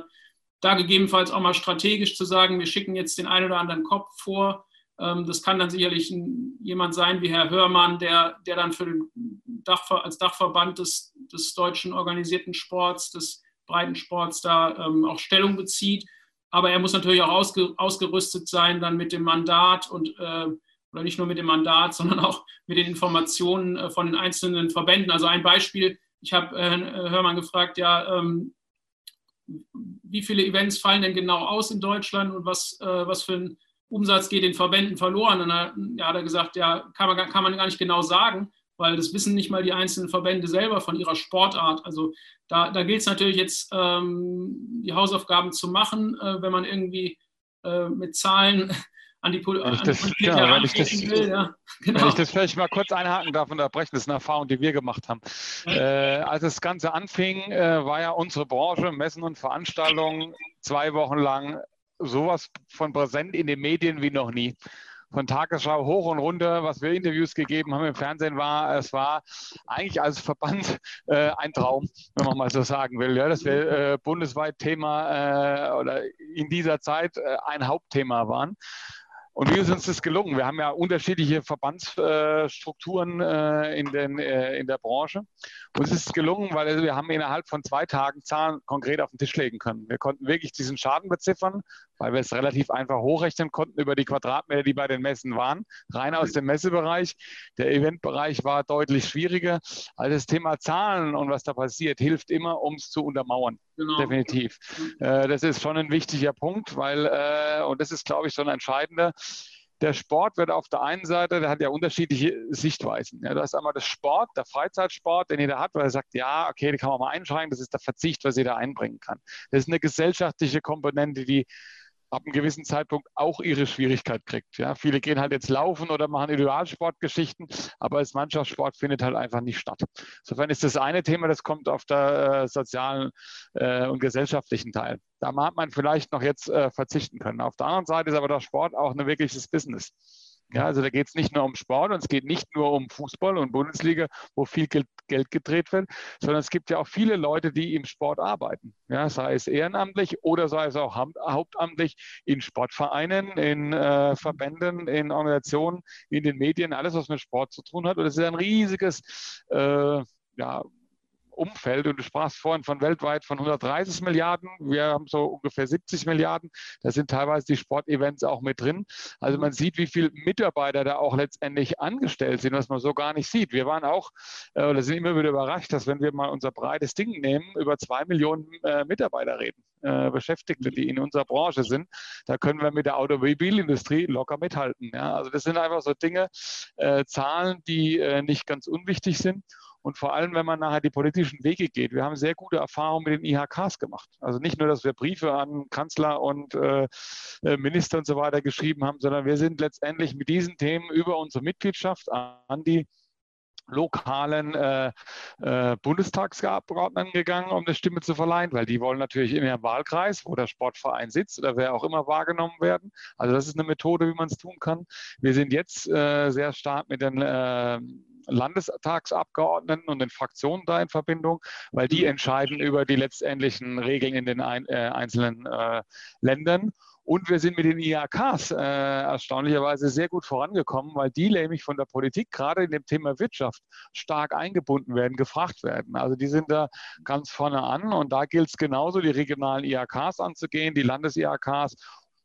da gegebenenfalls auch mal strategisch zu sagen, wir schicken jetzt den einen oder anderen Kopf vor. Ähm, das kann dann sicherlich jemand sein wie Herr Hörmann, der, der dann für den Dach, als Dachverband des, des deutschen organisierten Sports, des Breitensports da ähm, auch Stellung bezieht aber er muss natürlich auch ausge, ausgerüstet sein dann mit dem Mandat und äh, oder nicht nur mit dem Mandat, sondern auch mit den Informationen äh, von den einzelnen Verbänden. Also ein Beispiel, ich habe äh, äh, Hörmann gefragt, ja, ähm, wie viele Events fallen denn genau aus in Deutschland und was, äh, was für ein Umsatz geht den Verbänden verloren? Und dann ja, hat er gesagt, ja, kann man, kann man gar nicht genau sagen weil das wissen nicht mal die einzelnen Verbände selber von ihrer Sportart. Also da, da gilt es natürlich jetzt, ähm, die Hausaufgaben zu machen, äh, wenn man irgendwie äh, mit Zahlen an die, Pol an die Politik genau, wenn ich das, will. Ja, genau. Wenn ich das vielleicht mal kurz einhaken darf und unterbrechen, das ist eine Erfahrung, die wir gemacht haben. Äh, als das Ganze anfing, äh, war ja unsere Branche, Messen und Veranstaltungen, zwei Wochen lang sowas von präsent in den Medien wie noch nie von Tagesschau hoch und runter, was wir Interviews gegeben haben im Fernsehen, war, es war eigentlich als Verband äh, ein Traum, wenn man mal so sagen will, ja, dass wir äh, bundesweit Thema äh, oder in dieser Zeit äh, ein Hauptthema waren. Und wie ist uns das gelungen? Wir haben ja unterschiedliche Verbandsstrukturen äh, in, den, äh, in der Branche. Uns ist es gelungen, weil wir haben innerhalb von zwei Tagen Zahlen konkret auf den Tisch legen können. Wir konnten wirklich diesen Schaden beziffern, weil wir es relativ einfach hochrechnen konnten über die Quadratmeter, die bei den Messen waren, rein aus dem Messebereich. Der Eventbereich war deutlich schwieriger. Also das Thema Zahlen und was da passiert, hilft immer, um es zu untermauern. Genau. Definitiv. Äh, das ist schon ein wichtiger Punkt, weil, und das ist, glaube ich, schon entscheidender, der Sport wird auf der einen Seite, der hat ja unterschiedliche Sichtweisen. Ja, du hast einmal das Sport, der Freizeitsport, den jeder hat, weil er sagt, ja, okay, den kann man mal einschränken, das ist der Verzicht, was jeder einbringen kann. Das ist eine gesellschaftliche Komponente, die ab einem gewissen Zeitpunkt auch ihre Schwierigkeit kriegt. Ja, viele gehen halt jetzt laufen oder machen Individualsportgeschichten, aber als Mannschaftssport findet halt einfach nicht statt. Insofern ist das eine Thema, das kommt auf der äh, sozialen äh, und gesellschaftlichen Teil. Da mag man vielleicht noch jetzt äh, verzichten können. Auf der anderen Seite ist aber der Sport auch ein wirkliches Business. Ja, also da geht es nicht nur um Sport und es geht nicht nur um Fußball und Bundesliga, wo viel Geld, Geld gedreht wird, sondern es gibt ja auch viele Leute, die im Sport arbeiten. Ja, sei es ehrenamtlich oder sei es auch hauptamtlich in Sportvereinen, in äh, Verbänden, in Organisationen, in den Medien, alles, was mit Sport zu tun hat. Und es ist ein riesiges äh, ja, Umfeld. Und du sprachst vorhin von weltweit von 130 Milliarden. Wir haben so ungefähr 70 Milliarden. Da sind teilweise die Sportevents auch mit drin. Also man sieht, wie viele Mitarbeiter da auch letztendlich angestellt sind, was man so gar nicht sieht. Wir waren auch äh, oder sind immer wieder überrascht, dass wenn wir mal unser breites Ding nehmen, über zwei Millionen äh, Mitarbeiter reden, äh, Beschäftigte, die in unserer Branche sind. Da können wir mit der Automobilindustrie locker mithalten. Ja? Also das sind einfach so Dinge, äh, Zahlen, die äh, nicht ganz unwichtig sind. Und vor allem, wenn man nachher die politischen Wege geht. Wir haben sehr gute Erfahrungen mit den IHKs gemacht. Also nicht nur, dass wir Briefe an Kanzler und äh, äh, Minister und so weiter geschrieben haben, sondern wir sind letztendlich mit diesen Themen über unsere Mitgliedschaft an die lokalen äh, äh, Bundestagsabgeordneten gegangen, um eine Stimme zu verleihen, weil die wollen natürlich in ihrem Wahlkreis, wo der Sportverein sitzt oder wer auch immer wahrgenommen werden. Also das ist eine Methode, wie man es tun kann. Wir sind jetzt äh, sehr stark mit den äh, Landestagsabgeordneten und den Fraktionen da in Verbindung, weil die mhm. entscheiden über die letztendlichen Regeln in den ein, äh, einzelnen äh, Ländern. Und wir sind mit den IAKs äh, erstaunlicherweise sehr gut vorangekommen, weil die nämlich von der Politik gerade in dem Thema Wirtschaft stark eingebunden werden, gefragt werden. Also die sind da ganz vorne an und da gilt es genauso, die regionalen IAKs anzugehen, die Landes-IAKs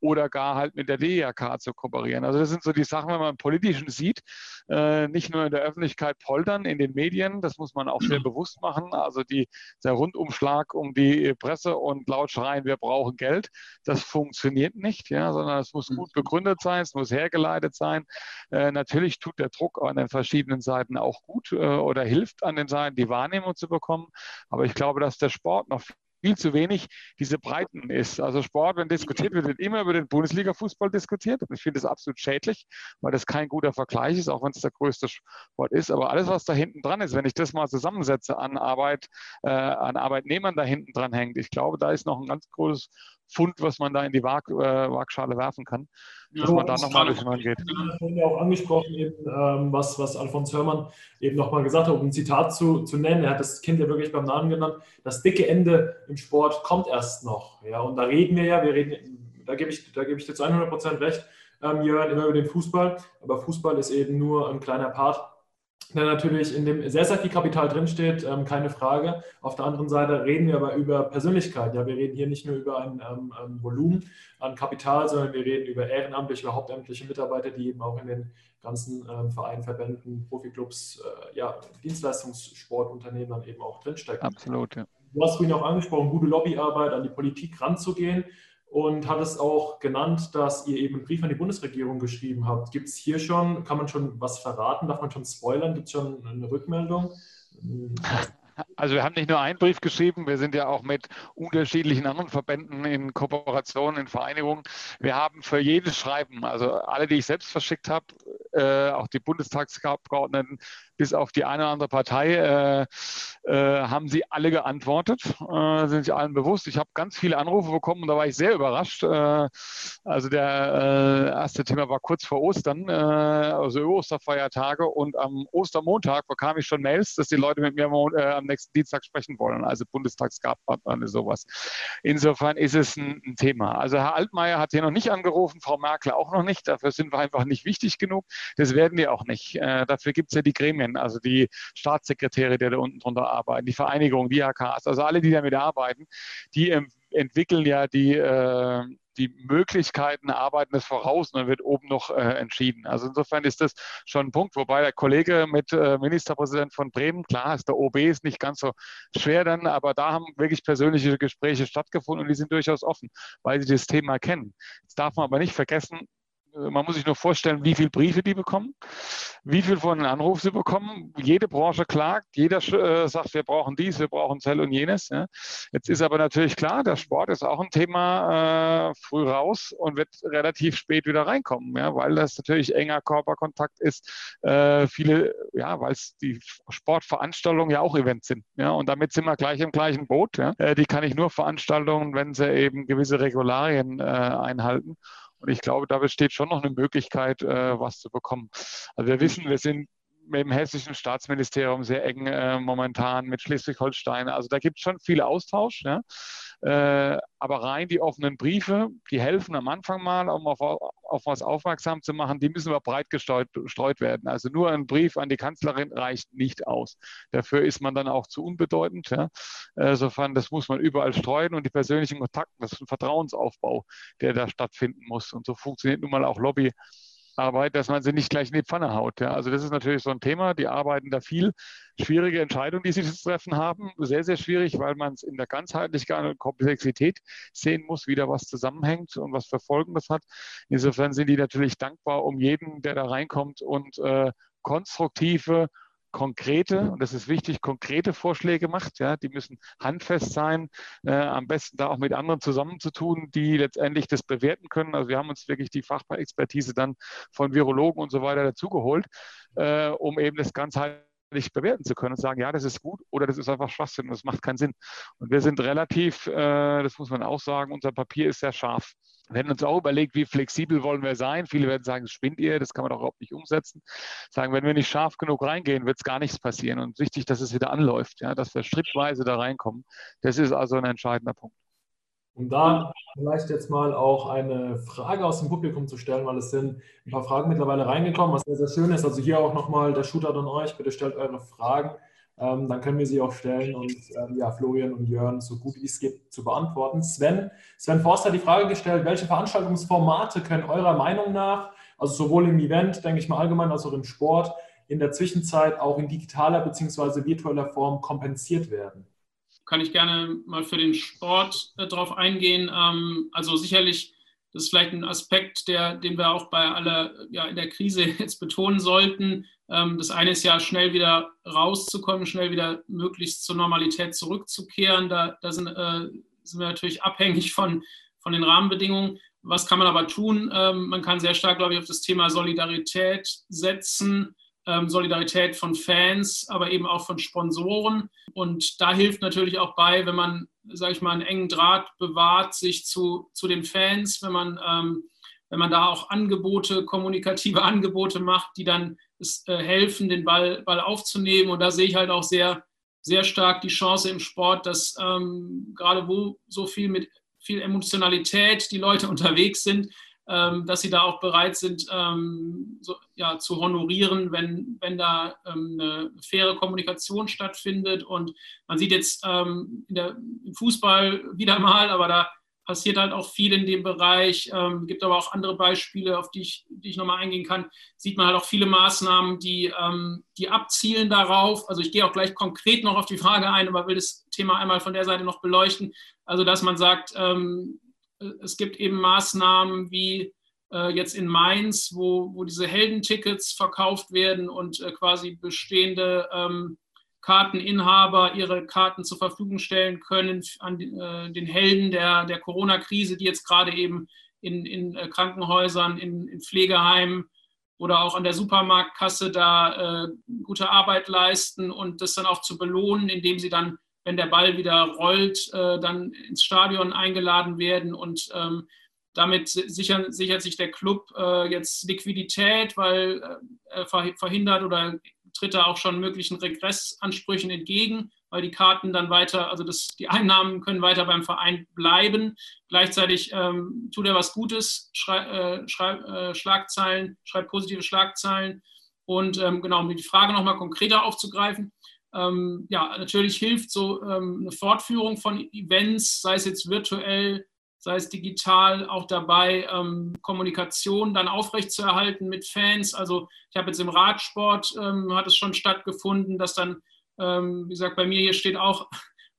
oder gar halt mit der DIHK zu kooperieren. Also das sind so die Sachen, wenn man im Politischen sieht, äh, nicht nur in der Öffentlichkeit poltern, in den Medien, das muss man auch sehr bewusst machen. Also die, der Rundumschlag um die Presse und laut schreien, wir brauchen Geld, das funktioniert nicht, ja, sondern es muss gut begründet sein, es muss hergeleitet sein. Äh, natürlich tut der Druck an den verschiedenen Seiten auch gut äh, oder hilft an den Seiten, die Wahrnehmung zu bekommen. Aber ich glaube, dass der Sport noch viel zu wenig diese Breiten ist. Also Sport, wenn diskutiert wird, wird immer über den Bundesliga-Fußball diskutiert. Und ich finde das absolut schädlich, weil das kein guter Vergleich ist, auch wenn es der größte Sport ist. Aber alles, was da hinten dran ist, wenn ich das mal zusammensetze an Arbeit, äh, an Arbeitnehmern da hinten dran hängt, ich glaube, da ist noch ein ganz großes Fund, was man da in die Waag, äh, Waagschale werfen kann, dass ja, man da nochmal bisschen rangeht. Ich ja auch angesprochen, eben, ähm, was, was Alfons Hörmann eben nochmal gesagt hat, um ein Zitat zu, zu nennen. Er hat das Kind ja wirklich beim Namen genannt. Das dicke Ende im Sport kommt erst noch. Ja, und da reden wir ja, wir reden, da gebe ich, da gebe ich dir zu 100 Prozent recht, ähm, Jörn, immer über den Fußball. Aber Fußball ist eben nur ein kleiner Part der natürlich in dem sehr, sehr viel Kapital drinsteht, ähm, keine Frage. Auf der anderen Seite reden wir aber über Persönlichkeit. Ja, wir reden hier nicht nur über ein ähm, Volumen an Kapital, sondern wir reden über ehrenamtliche, hauptamtliche Mitarbeiter, die eben auch in den ganzen ähm, Vereinen, Verbänden, Profiklubs, äh, ja, Dienstleistungssportunternehmen dann eben auch drinstecken. Absolut, ja. Du hast vorhin auch angesprochen, gute Lobbyarbeit an die Politik ranzugehen und hat es auch genannt, dass ihr eben einen Brief an die Bundesregierung geschrieben habt. Gibt es hier schon, kann man schon was verraten? Darf man schon spoilern? Gibt es schon eine Rückmeldung? Also wir haben nicht nur einen Brief geschrieben, wir sind ja auch mit unterschiedlichen anderen Verbänden in Kooperation, in Vereinigungen. Wir haben für jedes Schreiben, also alle, die ich selbst verschickt habe, äh, auch die Bundestagsabgeordneten, bis auf die eine oder andere Partei, äh, äh, haben sie alle geantwortet, äh, sind sich allen bewusst. Ich habe ganz viele Anrufe bekommen und da war ich sehr überrascht. Äh, also der äh, erste Thema war kurz vor Ostern, also Osterfeiertage und am Ostermontag bekam ich schon Mails, dass die Leute mit mir am nächsten Dienstag sprechen wollen, also Bundestagsabgeordnete sowas. Insofern ist es ein, ein Thema. Also Herr Altmaier hat hier noch nicht angerufen, Frau Merkel auch noch nicht. Dafür sind wir einfach nicht wichtig genug. Das werden die auch nicht. dafür gibt es ja die Gremien also die Staatssekretäre, die da unten drunter arbeiten, die Vereinigung, die AKs, also alle, die damit arbeiten, die entwickeln ja die, äh, die Möglichkeiten, arbeiten das voraus und dann wird oben noch äh, entschieden. Also insofern ist das schon ein Punkt, wobei der Kollege mit äh, Ministerpräsident von Bremen, klar ist der OB ist nicht ganz so schwer dann, aber da haben wirklich persönliche Gespräche stattgefunden und die sind durchaus offen, weil sie das Thema kennen. Jetzt darf man aber nicht vergessen, man muss sich nur vorstellen, wie viele Briefe die bekommen, wie viel von den Anruf sie bekommen. Jede Branche klagt, jeder äh, sagt, wir brauchen dies, wir brauchen Zell und jenes. Ja. Jetzt ist aber natürlich klar, der Sport ist auch ein Thema äh, früh raus und wird relativ spät wieder reinkommen, ja, weil das natürlich enger Körperkontakt ist. Äh, viele, ja, weil es die Sportveranstaltungen ja auch Events sind. Ja, und damit sind wir gleich im gleichen Boot. Ja. Äh, die kann ich nur veranstaltungen, wenn sie eben gewisse Regularien äh, einhalten. Und ich glaube, da besteht schon noch eine Möglichkeit, äh, was zu bekommen. Also wir wissen, wir sind mit dem hessischen Staatsministerium sehr eng äh, momentan mit Schleswig-Holstein. Also da gibt es schon viel Austausch. Ja? Äh, aber rein die offenen Briefe, die helfen am Anfang mal, um auf, auf was aufmerksam zu machen, die müssen aber breit gestreut, gestreut werden. Also nur ein Brief an die Kanzlerin reicht nicht aus. Dafür ist man dann auch zu unbedeutend. Ja? Insofern, das muss man überall streuen und die persönlichen Kontakte, das ist ein Vertrauensaufbau, der da stattfinden muss. Und so funktioniert nun mal auch Lobby Arbeit, dass man sie nicht gleich in die Pfanne haut. Ja. Also das ist natürlich so ein Thema. Die arbeiten da viel. Schwierige Entscheidungen, die sie zu treffen haben. Sehr, sehr schwierig, weil man es in der Ganzheitlichkeit und Komplexität sehen muss, wie da was zusammenhängt und was für Folgen das hat. Insofern sind die natürlich dankbar um jeden, der da reinkommt und äh, konstruktive konkrete, und das ist wichtig, konkrete Vorschläge macht. Ja, die müssen handfest sein, äh, am besten da auch mit anderen zusammenzutun, die letztendlich das bewerten können. Also wir haben uns wirklich die Fachexpertise dann von Virologen und so weiter dazugeholt, äh, um eben das ganzheitlich nicht bewerten zu können und sagen, ja, das ist gut oder das ist einfach Schwachsinn und das macht keinen Sinn. Und wir sind relativ, äh, das muss man auch sagen, unser Papier ist sehr scharf. Wir hätten uns auch überlegt, wie flexibel wollen wir sein. Viele werden sagen, spinnt ihr, das kann man doch überhaupt nicht umsetzen. Sagen, wenn wir nicht scharf genug reingehen, wird es gar nichts passieren. Und wichtig, dass es wieder anläuft, ja, dass wir schrittweise da reinkommen. Das ist also ein entscheidender Punkt. Um da vielleicht jetzt mal auch eine Frage aus dem Publikum zu stellen, weil es sind ein paar Fragen mittlerweile reingekommen, was sehr, sehr schön ist. Also hier auch nochmal der Shooter an euch. Bitte stellt eure Fragen. Ähm, dann können wir sie auch stellen und ähm, ja, Florian und Jörn so gut wie es geht zu beantworten. Sven, Sven Forster hat die Frage gestellt, welche Veranstaltungsformate können eurer Meinung nach, also sowohl im Event, denke ich mal allgemein, als auch im Sport, in der Zwischenzeit auch in digitaler bzw. virtueller Form kompensiert werden? Kann ich gerne mal für den Sport äh, drauf eingehen. Ähm, also sicherlich das ist vielleicht ein Aspekt, der, den wir auch bei aller ja, in der Krise jetzt betonen sollten. Ähm, das eine ist ja, schnell wieder rauszukommen, schnell wieder möglichst zur Normalität zurückzukehren. Da, da sind, äh, sind wir natürlich abhängig von, von den Rahmenbedingungen. Was kann man aber tun? Ähm, man kann sehr stark, glaube ich, auf das Thema Solidarität setzen. Ähm, Solidarität von Fans, aber eben auch von Sponsoren. Und da hilft natürlich auch bei, wenn man, sage ich mal, einen engen Draht bewahrt, sich zu, zu den Fans, wenn man, ähm, wenn man da auch Angebote, kommunikative Angebote macht, die dann es, äh, helfen, den Ball, Ball aufzunehmen. Und da sehe ich halt auch sehr, sehr stark die Chance im Sport, dass ähm, gerade wo so viel mit viel Emotionalität die Leute unterwegs sind, ähm, dass sie da auch bereit sind, ähm, so, ja, zu honorieren, wenn, wenn da ähm, eine faire Kommunikation stattfindet. Und man sieht jetzt ähm, der, im Fußball wieder mal, aber da passiert halt auch viel in dem Bereich. Ähm, gibt aber auch andere Beispiele, auf die ich, die ich nochmal eingehen kann. Sieht man halt auch viele Maßnahmen, die, ähm, die abzielen darauf. Also ich gehe auch gleich konkret noch auf die Frage ein, aber will das Thema einmal von der Seite noch beleuchten. Also dass man sagt, ähm, es gibt eben Maßnahmen wie äh, jetzt in Mainz, wo, wo diese Heldentickets verkauft werden und äh, quasi bestehende ähm, Karteninhaber ihre Karten zur Verfügung stellen können an äh, den Helden der, der Corona-Krise, die jetzt gerade eben in, in äh, Krankenhäusern, in, in, Pflegeheimen oder auch an der Supermarktkasse da äh, gute Arbeit leisten und das dann auch zu belohnen, indem sie dann, wenn der Ball wieder rollt, äh, dann ins Stadion eingeladen werden und ähm, damit sichern, sichert sich der Club äh, jetzt Liquidität, weil äh, er verhindert oder tritt er auch schon möglichen Regressansprüchen entgegen, weil die Karten dann weiter, also das, die Einnahmen können weiter beim Verein bleiben. Gleichzeitig ähm, tut er was Gutes, schrei, äh, schrei, äh, Schlagzeilen, schreibt positive Schlagzeilen. Und ähm, genau, um die Frage nochmal konkreter aufzugreifen, ähm, ja, natürlich hilft so ähm, eine Fortführung von Events, sei es jetzt virtuell, sei es digital, auch dabei, ähm, Kommunikation dann aufrechtzuerhalten mit Fans. Also ich habe jetzt im Radsport, ähm, hat es schon stattgefunden, dass dann, ähm, wie gesagt, bei mir hier steht auch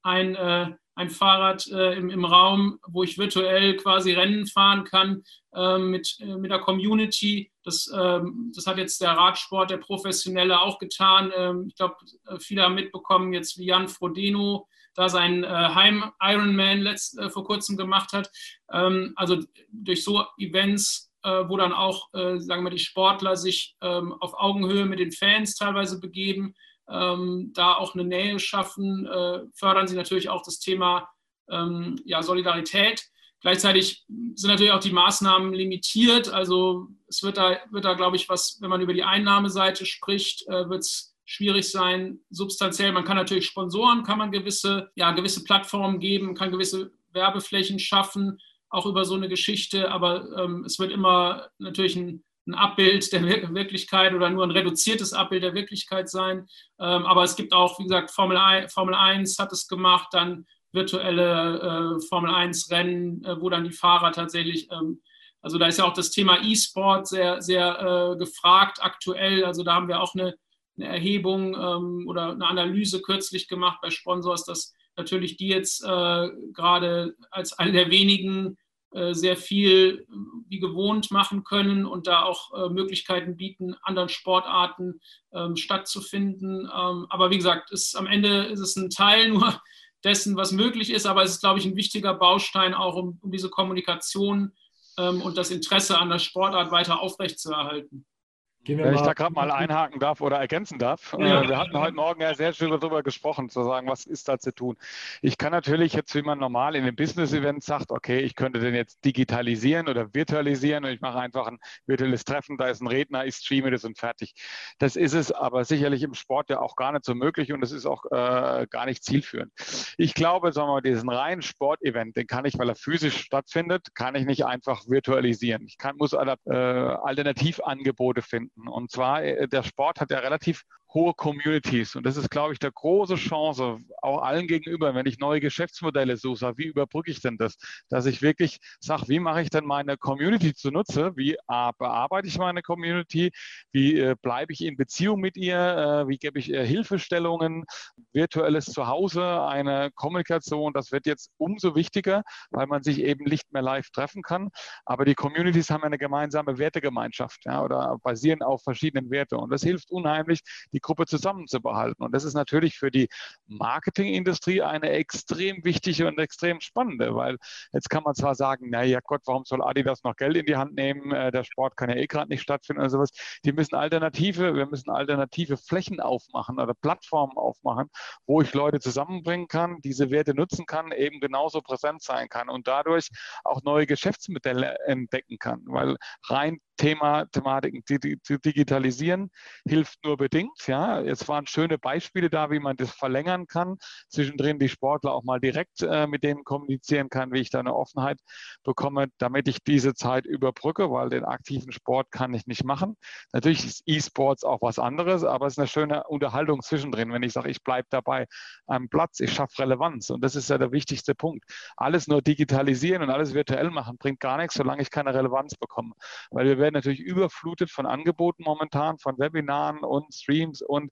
ein, äh, ein Fahrrad äh, im, im Raum, wo ich virtuell quasi Rennen fahren kann äh, mit, mit der Community. Das, ähm, das hat jetzt der Radsport, der Professionelle auch getan. Ähm, ich glaube, äh, viele haben mitbekommen, jetzt wie Jan Frodeno, da sein äh, Heim-Ironman letzt, äh, vor kurzem gemacht hat. Ähm, also durch so Events, äh, wo dann auch, äh, sagen wir, die Sportler sich ähm, auf Augenhöhe mit den Fans teilweise begeben, ähm, da auch eine Nähe schaffen, äh, fördern sie natürlich auch das Thema ähm, ja, Solidarität. Gleichzeitig sind natürlich auch die Maßnahmen limitiert. Also es wird da, wird da glaube ich, was, wenn man über die Einnahmeseite spricht, äh, wird es schwierig sein, substanziell. Man kann natürlich Sponsoren, kann man gewisse, ja, gewisse Plattformen geben, kann gewisse Werbeflächen schaffen, auch über so eine Geschichte, aber ähm, es wird immer natürlich ein, ein, Abbild der Wirklichkeit oder nur ein reduziertes Abbild der Wirklichkeit sein. Ähm, aber es gibt auch, wie gesagt, Formel 1, Formel 1 hat es gemacht, dann virtuelle äh, Formel 1 Rennen, äh, wo dann die Fahrer tatsächlich ähm, also da ist ja auch das Thema E-Sport sehr, sehr äh, gefragt aktuell. Also da haben wir auch eine, eine Erhebung ähm, oder eine Analyse kürzlich gemacht bei Sponsors, dass natürlich die jetzt äh, gerade als eine der wenigen äh, sehr viel wie gewohnt machen können und da auch äh, Möglichkeiten bieten, anderen Sportarten ähm, stattzufinden. Ähm, aber wie gesagt, ist, am Ende ist es ein Teil nur dessen, was möglich ist, aber es ist, glaube ich, ein wichtiger Baustein auch, um, um diese Kommunikation ähm, und das Interesse an der Sportart weiter aufrechtzuerhalten. Wenn ich da gerade mal einhaken darf oder ergänzen darf. Ja. Äh, wir hatten heute Morgen ja sehr schön darüber gesprochen, zu sagen, was ist da zu tun. Ich kann natürlich jetzt, wie man normal in den Business-Event sagt, okay, ich könnte den jetzt digitalisieren oder virtualisieren und ich mache einfach ein virtuelles Treffen, da ist ein Redner, ich streame das und fertig. Das ist es aber sicherlich im Sport ja auch gar nicht so möglich und es ist auch äh, gar nicht zielführend. Ich glaube, sagen wir mal, diesen reinen Sportevent, den kann ich, weil er physisch stattfindet, kann ich nicht einfach virtualisieren. Ich kann, muss äh, Alternativangebote finden. Und zwar, äh, der Sport hat ja relativ hohe Communities. Und das ist, glaube ich, der große Chance, auch allen gegenüber, wenn ich neue Geschäftsmodelle suche, wie überbrücke ich denn das? Dass ich wirklich sage, wie mache ich denn meine Community zunutze? Wie A, bearbeite ich meine Community? Wie äh, bleibe ich in Beziehung mit ihr? Äh, wie gebe ich ihr Hilfestellungen? Virtuelles Zuhause, eine Kommunikation, das wird jetzt umso wichtiger, weil man sich eben nicht mehr live treffen kann. Aber die Communities haben eine gemeinsame Wertegemeinschaft ja, oder basieren auf verschiedenen Werten. Und das hilft unheimlich, die Gruppe zusammenzubehalten. Und das ist natürlich für die Marketingindustrie eine extrem wichtige und extrem spannende, weil jetzt kann man zwar sagen, naja Gott, warum soll Adidas noch Geld in die Hand nehmen? Äh, der Sport kann ja eh gerade nicht stattfinden oder sowas. Die müssen alternative, wir müssen alternative Flächen aufmachen oder Plattformen aufmachen, wo ich Leute zusammenbringen kann, diese Werte nutzen kann, eben genauso präsent sein kann und dadurch auch neue Geschäftsmodelle entdecken kann, weil rein Thema, Thematiken zu digitalisieren hilft nur bedingt. Ja, jetzt waren schöne Beispiele da, wie man das verlängern kann. Zwischendrin die Sportler auch mal direkt äh, mit denen kommunizieren kann, wie ich da eine Offenheit bekomme, damit ich diese Zeit überbrücke, weil den aktiven Sport kann ich nicht machen. Natürlich ist E-Sports auch was anderes, aber es ist eine schöne Unterhaltung zwischendrin, wenn ich sage, ich bleibe dabei am Platz, ich schaffe Relevanz. Und das ist ja der wichtigste Punkt. Alles nur digitalisieren und alles virtuell machen bringt gar nichts, solange ich keine Relevanz bekomme. Weil wir werden natürlich überflutet von Angeboten momentan, von Webinaren und Streams und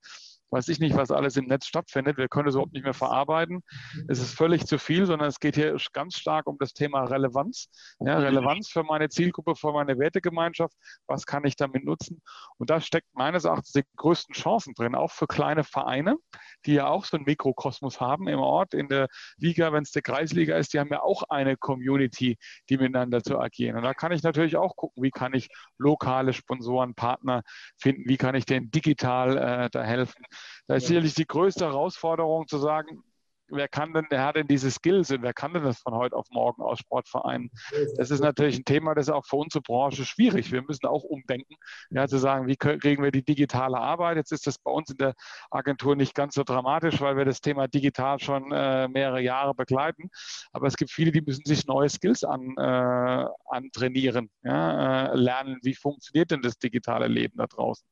weiß ich nicht, was alles im Netz stattfindet. Wir können es überhaupt nicht mehr verarbeiten. Es ist völlig zu viel, sondern es geht hier ganz stark um das Thema Relevanz. Ja, Relevanz für meine Zielgruppe, für meine Wertegemeinschaft. Was kann ich damit nutzen? Und da steckt meines Erachtens die größten Chancen drin, auch für kleine Vereine, die ja auch so einen Mikrokosmos haben im Ort, in der Liga, wenn es der Kreisliga ist, die haben ja auch eine Community, die miteinander zu agieren. Und da kann ich natürlich auch gucken, wie kann ich lokale Sponsoren, Partner finden, wie kann ich denen digital äh, da helfen. Da ist sicherlich die größte Herausforderung zu sagen, wer kann denn, wer hat denn diese Skills und wer kann denn das von heute auf morgen aus Sportvereinen? Das ist natürlich ein Thema, das ist auch für unsere Branche schwierig. Wir müssen auch umdenken, ja, zu sagen, wie kriegen wir die digitale Arbeit? Jetzt ist das bei uns in der Agentur nicht ganz so dramatisch, weil wir das Thema digital schon äh, mehrere Jahre begleiten. Aber es gibt viele, die müssen sich neue Skills an, äh, antrainieren, ja, äh, lernen, wie funktioniert denn das digitale Leben da draußen?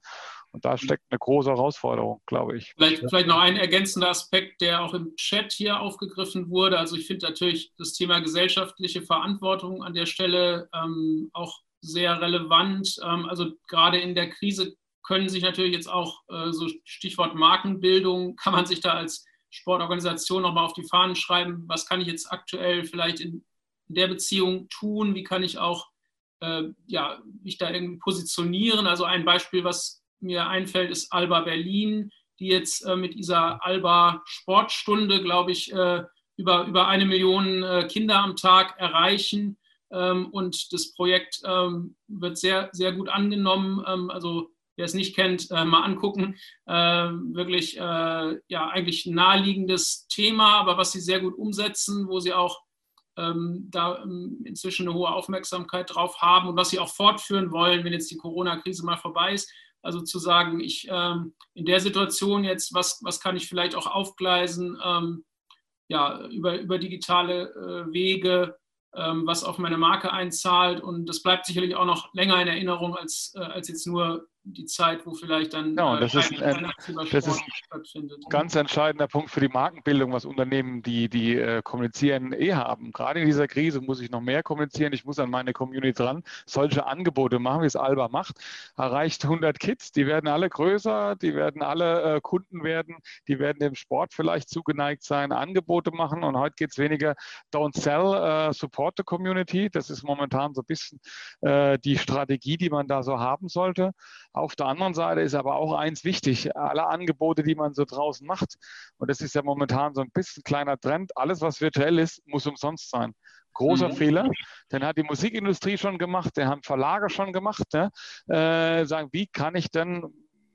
Und da steckt eine große Herausforderung, glaube ich. Vielleicht, vielleicht noch ein ergänzender Aspekt, der auch im Chat hier aufgegriffen wurde. Also ich finde natürlich das Thema gesellschaftliche Verantwortung an der Stelle ähm, auch sehr relevant. Ähm, also gerade in der Krise können sich natürlich jetzt auch äh, so Stichwort Markenbildung, kann man sich da als Sportorganisation nochmal auf die Fahnen schreiben, was kann ich jetzt aktuell vielleicht in, der Beziehung tun, wie kann ich auch äh, ja, mich da irgendwie positionieren. Also ein Beispiel, was mir einfällt, ist Alba Berlin, die jetzt äh, mit dieser Alba Sportstunde, glaube ich, äh, über, über eine Million äh, Kinder am Tag erreichen. Ähm, und das Projekt ähm, wird sehr, sehr gut angenommen. Ähm, also wer es nicht kennt, äh, mal angucken. Ähm, wirklich, äh, ja, eigentlich naheliegendes Thema, aber was sie sehr gut umsetzen, wo sie auch ähm, da ähm, inzwischen eine hohe Aufmerksamkeit drauf haben und was sie auch fortführen wollen, wenn jetzt die Corona-Krise mal vorbei ist. Also zu sagen, ich ähm, in der Situation jetzt, was, was kann ich vielleicht auch aufgleisen, ähm, ja, über, über digitale äh, Wege, ähm, was auf meine Marke einzahlt. Und das bleibt sicherlich auch noch länger in Erinnerung als, äh, als jetzt nur die Zeit, wo vielleicht dann genau, das, ist ein, das ist ein ganz entscheidender Punkt für die Markenbildung, was Unternehmen, die, die äh, kommunizieren, eh haben. Gerade in dieser Krise muss ich noch mehr kommunizieren. Ich muss an meine Community dran, solche Angebote machen, wie es Alba macht. Erreicht 100 Kids, die werden alle größer, die werden alle äh, Kunden werden, die werden dem Sport vielleicht zugeneigt sein, Angebote machen. Und heute geht es weniger Don't Sell, äh, Support the Community. Das ist momentan so ein bisschen äh, die Strategie, die man da so haben sollte. Auf der anderen Seite ist aber auch eins wichtig, alle Angebote, die man so draußen macht, und das ist ja momentan so ein bisschen kleiner Trend, alles, was virtuell ist, muss umsonst sein. Großer mhm. Fehler. Den hat die Musikindustrie schon gemacht, den haben Verlage schon gemacht. Ne? Äh, sagen, wie kann ich denn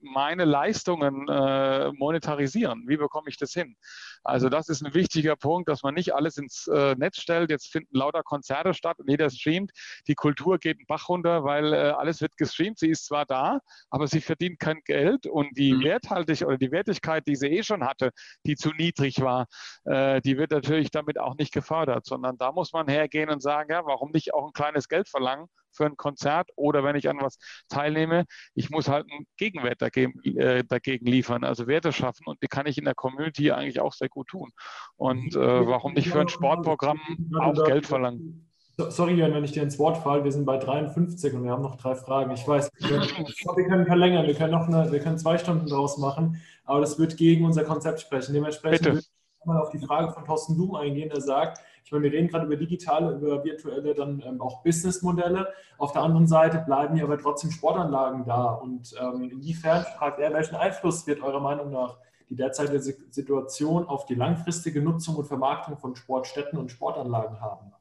meine Leistungen äh, monetarisieren? Wie bekomme ich das hin? Also das ist ein wichtiger Punkt, dass man nicht alles ins äh, Netz stellt. Jetzt finden lauter Konzerte statt und jeder streamt. Die Kultur geht einen Bach runter, weil äh, alles wird gestreamt. Sie ist zwar da, aber sie verdient kein Geld und die mhm. Werthaltig oder die Wertigkeit, die sie eh schon hatte, die zu niedrig war, äh, die wird natürlich damit auch nicht gefördert, sondern da muss man hergehen und sagen, ja, warum nicht auch ein kleines Geld verlangen für ein Konzert oder wenn ich an was teilnehme, ich muss halt einen Gegenwert dagegen, äh, dagegen liefern, also Werte schaffen und die kann ich in der Community eigentlich auch sehr gut tun. Und äh, warum nicht für ein Sportprogramm auch Geld verlangen? Sorry, Jan, wenn ich dir ins Wort falle. Wir sind bei 53 und wir haben noch drei Fragen. Ich weiß, wir können verlängern. Wir können noch eine, wir können zwei Stunden draus machen, aber das wird gegen unser Konzept sprechen. Dementsprechend Bitte. würde ich mal auf die Frage von Thorsten Blum eingehen, der sagt, ich meine, wir reden gerade über digitale, über virtuelle, dann ähm, auch Businessmodelle. Auf der anderen Seite bleiben ja aber trotzdem Sportanlagen da. Und ähm, inwiefern, fragt er, welchen Einfluss wird eurer Meinung nach die derzeitige Situation auf die langfristige Nutzung und Vermarktung von Sportstätten und Sportanlagen haben?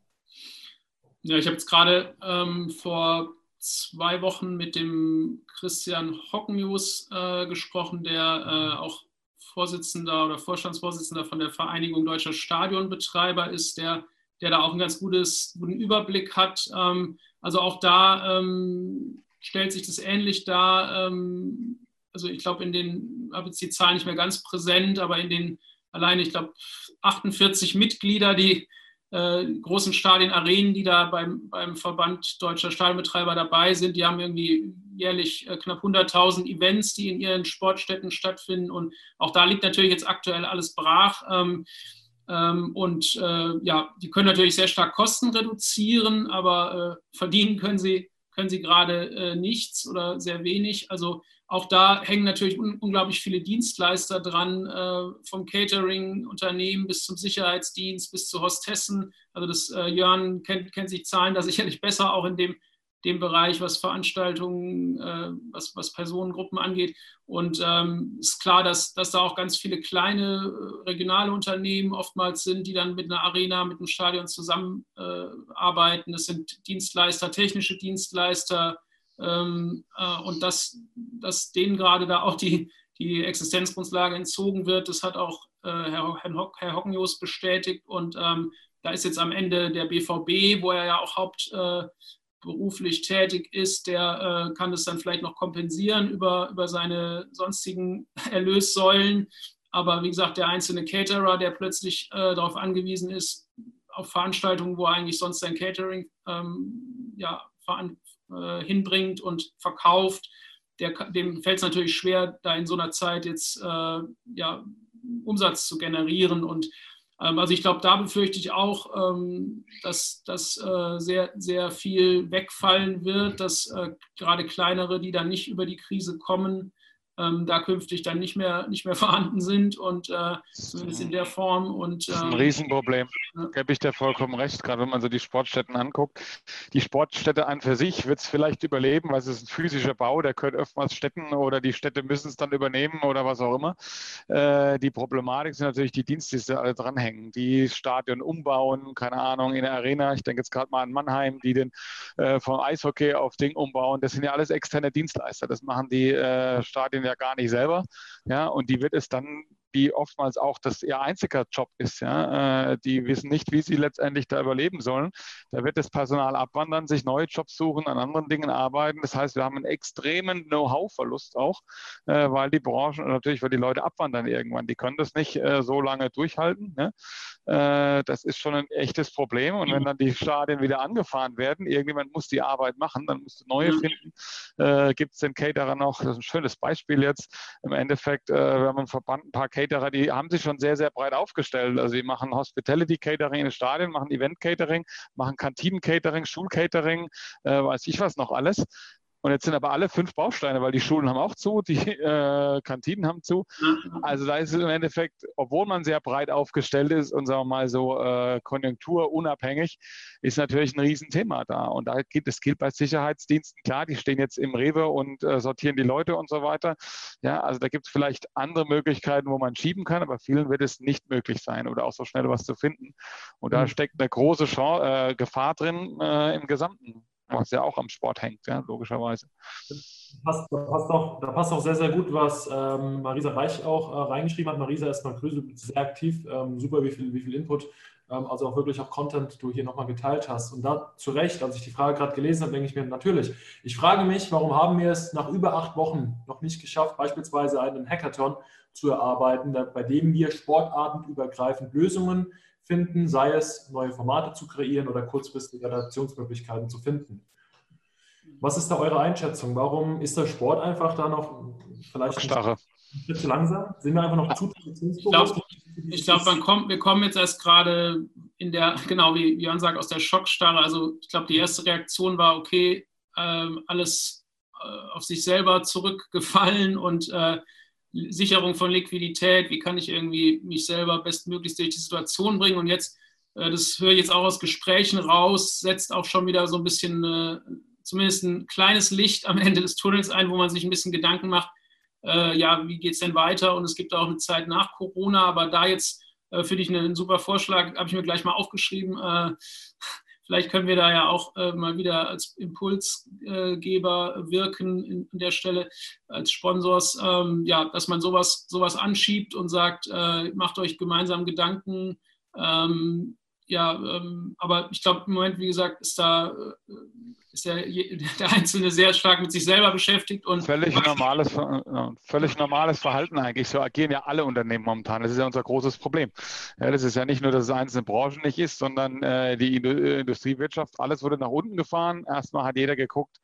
Ja, ich habe jetzt gerade ähm, vor zwei Wochen mit dem Christian Hockenjus äh, gesprochen, der äh, auch Vorsitzender oder Vorstandsvorsitzender von der Vereinigung Deutscher Stadionbetreiber ist, der, der da auch einen ganz gutes, guten Überblick hat. Ähm, also auch da ähm, stellt sich das ähnlich dar. Ähm, also ich glaube, in den, habe jetzt die Zahlen nicht mehr ganz präsent, aber in den alleine, ich glaube, 48 Mitglieder, die äh, großen Stadien, Arenen, die da beim, beim Verband Deutscher Stadionbetreiber dabei sind, die haben irgendwie jährlich äh, knapp 100.000 Events, die in ihren Sportstätten stattfinden. Und auch da liegt natürlich jetzt aktuell alles brach. Ähm, ähm, und äh, ja, die können natürlich sehr stark Kosten reduzieren, aber äh, verdienen können sie, können sie gerade äh, nichts oder sehr wenig. Also auch da hängen natürlich un unglaublich viele Dienstleister dran, äh, vom Catering-Unternehmen bis zum Sicherheitsdienst bis zu Hostessen. Also das äh, Jörn kennt, kennt sich Zahlen da sicherlich besser, auch in dem dem Bereich, was Veranstaltungen, äh, was, was Personengruppen angeht. Und ähm, ist klar, dass, dass da auch ganz viele kleine äh, regionale Unternehmen oftmals sind, die dann mit einer Arena, mit einem Stadion zusammenarbeiten. Äh, das sind Dienstleister, technische Dienstleister. Ähm, äh, und dass, dass denen gerade da auch die, die Existenzgrundlage entzogen wird, das hat auch äh, Herr, Herr Hockenjos bestätigt. Und ähm, da ist jetzt am Ende der BVB, wo er ja auch Haupt, äh, tätig ist, der äh, kann das dann vielleicht noch kompensieren über, über seine sonstigen Erlössäulen. Aber wie gesagt, der einzelne Caterer, der plötzlich äh, darauf angewiesen ist, auf Veranstaltungen, wo er eigentlich sonst sein Catering ähm, ja, äh, hinbringt und verkauft, der, dem fällt es natürlich schwer, da in so einer Zeit jetzt äh, ja, Umsatz zu generieren. Und ähm, also ich glaube, da befürchte ich auch, ähm, dass, dass äh, sehr, sehr viel wegfallen wird, dass äh, gerade kleinere, die dann nicht über die Krise kommen, ähm, da künftig dann nicht mehr, nicht mehr vorhanden sind und äh, zumindest in der Form. Und, das ist ein ähm, Riesenproblem. Ja. Gebe ich dir vollkommen recht, gerade wenn man so die Sportstätten anguckt. Die Sportstätte an für sich wird es vielleicht überleben, weil es ist ein physischer Bau, der gehört oftmals Städten oder die Städte müssen es dann übernehmen oder was auch immer. Äh, die Problematik sind natürlich die Dienste, die alle dranhängen. Die Stadion umbauen, keine Ahnung, in der Arena. Ich denke jetzt gerade mal an Mannheim, die den äh, vom Eishockey auf Ding umbauen. Das sind ja alles externe Dienstleister. Das machen die äh, Stadien ja gar nicht selber. Ja, und die wird es dann die oftmals auch das ihr einziger Job ist. Ja? Äh, die wissen nicht, wie sie letztendlich da überleben sollen. Da wird das Personal abwandern, sich neue Jobs suchen, an anderen Dingen arbeiten. Das heißt, wir haben einen extremen Know-how-Verlust auch, äh, weil die Branchen natürlich, weil die Leute abwandern irgendwann. Die können das nicht äh, so lange durchhalten. Ne? das ist schon ein echtes Problem. Und wenn dann die Stadien wieder angefahren werden, irgendjemand muss die Arbeit machen, dann musst du neue mhm. finden. Gibt es den Caterer noch? Das ist ein schönes Beispiel jetzt. Im Endeffekt, wir haben im Verband ein paar Caterer Caterer, die haben sich schon sehr, sehr breit aufgestellt. Also die machen Hospitality Catering in den Stadien, machen Event Catering, machen Kantinen Catering, Schul Catering, äh, weiß ich was noch alles. Und jetzt sind aber alle fünf Bausteine, weil die Schulen haben auch zu, die äh, Kantinen haben zu. Also da ist es im Endeffekt, obwohl man sehr breit aufgestellt ist und sagen wir mal so äh, konjunkturunabhängig, ist natürlich ein Riesenthema da. Und da gilt, das gilt bei Sicherheitsdiensten, klar, die stehen jetzt im Rewe und äh, sortieren die Leute und so weiter. Ja, also da gibt es vielleicht andere Möglichkeiten, wo man schieben kann, aber vielen wird es nicht möglich sein oder auch so schnell was zu finden. Und da mhm. steckt eine große Chance, äh, Gefahr drin äh, im Gesamten was ja auch am Sport hängt, ja, logischerweise. Passt, da, passt auch, da passt auch sehr, sehr gut, was ähm, Marisa Reich auch äh, reingeschrieben hat. Marisa, erstmal Grüße, sehr aktiv, ähm, super, wie viel, wie viel Input, ähm, also auch wirklich auch Content du hier nochmal geteilt hast. Und da zu Recht, als ich die Frage gerade gelesen habe, denke ich mir natürlich, ich frage mich, warum haben wir es nach über acht Wochen noch nicht geschafft, beispielsweise einen Hackathon zu erarbeiten, bei dem wir sportartenübergreifend Lösungen finden, sei es neue Formate zu kreieren oder kurzfristige Adaptionsmöglichkeiten zu finden. Was ist da eure Einschätzung? Warum ist der Sport einfach da noch vielleicht Starre. ein zu langsam? Sind wir einfach noch zu Ich glaube, glaub, kommt, wir kommen jetzt erst gerade in der, genau wie Jörn sagt, aus der Schockstarre. Also ich glaube, die erste Reaktion war, okay, ähm, alles äh, auf sich selber zurückgefallen und äh, Sicherung von Liquidität, wie kann ich irgendwie mich selber bestmöglichst durch die Situation bringen. Und jetzt, äh, das höre ich jetzt auch aus Gesprächen raus, setzt auch schon wieder so ein bisschen äh, zumindest ein kleines Licht am Ende des Tunnels ein, wo man sich ein bisschen Gedanken macht, äh, ja, wie geht es denn weiter? Und es gibt auch eine Zeit nach Corona, aber da jetzt finde ich einen super Vorschlag, habe ich mir gleich mal aufgeschrieben. Vielleicht können wir da ja auch äh, mal wieder als Impulsgeber äh, wirken in, in, der Stelle, als Sponsors, ähm, ja, dass man sowas, sowas anschiebt und sagt, äh, macht euch gemeinsam Gedanken. Ähm, ja, ähm, aber ich glaube, im Moment, wie gesagt, ist da äh, ist der, der Einzelne sehr stark mit sich selber beschäftigt. Und völlig, normales, völlig normales Verhalten eigentlich. So agieren ja alle Unternehmen momentan. Das ist ja unser großes Problem. Ja, das ist ja nicht nur, dass es einzelne Branchen nicht ist, sondern äh, die Industriewirtschaft, alles wurde nach unten gefahren. Erstmal hat jeder geguckt,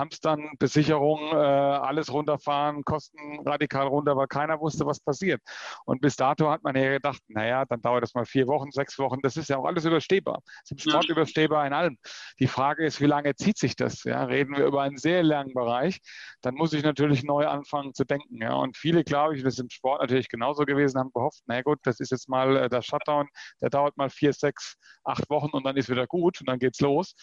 Hamstern, Besicherung, äh, alles runterfahren, Kosten radikal runter, weil keiner wusste, was passiert. Und bis dato hat man ja gedacht, naja, dann dauert das mal vier Wochen, sechs Wochen, das ist ja auch alles überstehbar. Das ist im Sport ja. überstehbar in allem. Die Frage ist, wie lange zieht sich das? Ja, reden wir über einen sehr langen Bereich, dann muss ich natürlich neu anfangen zu denken. Ja. Und viele, glaube ich, das ist im Sport natürlich genauso gewesen, haben gehofft, na gut, das ist jetzt mal äh, der Shutdown, der dauert mal vier, sechs, acht Wochen und dann ist wieder gut und dann geht's los.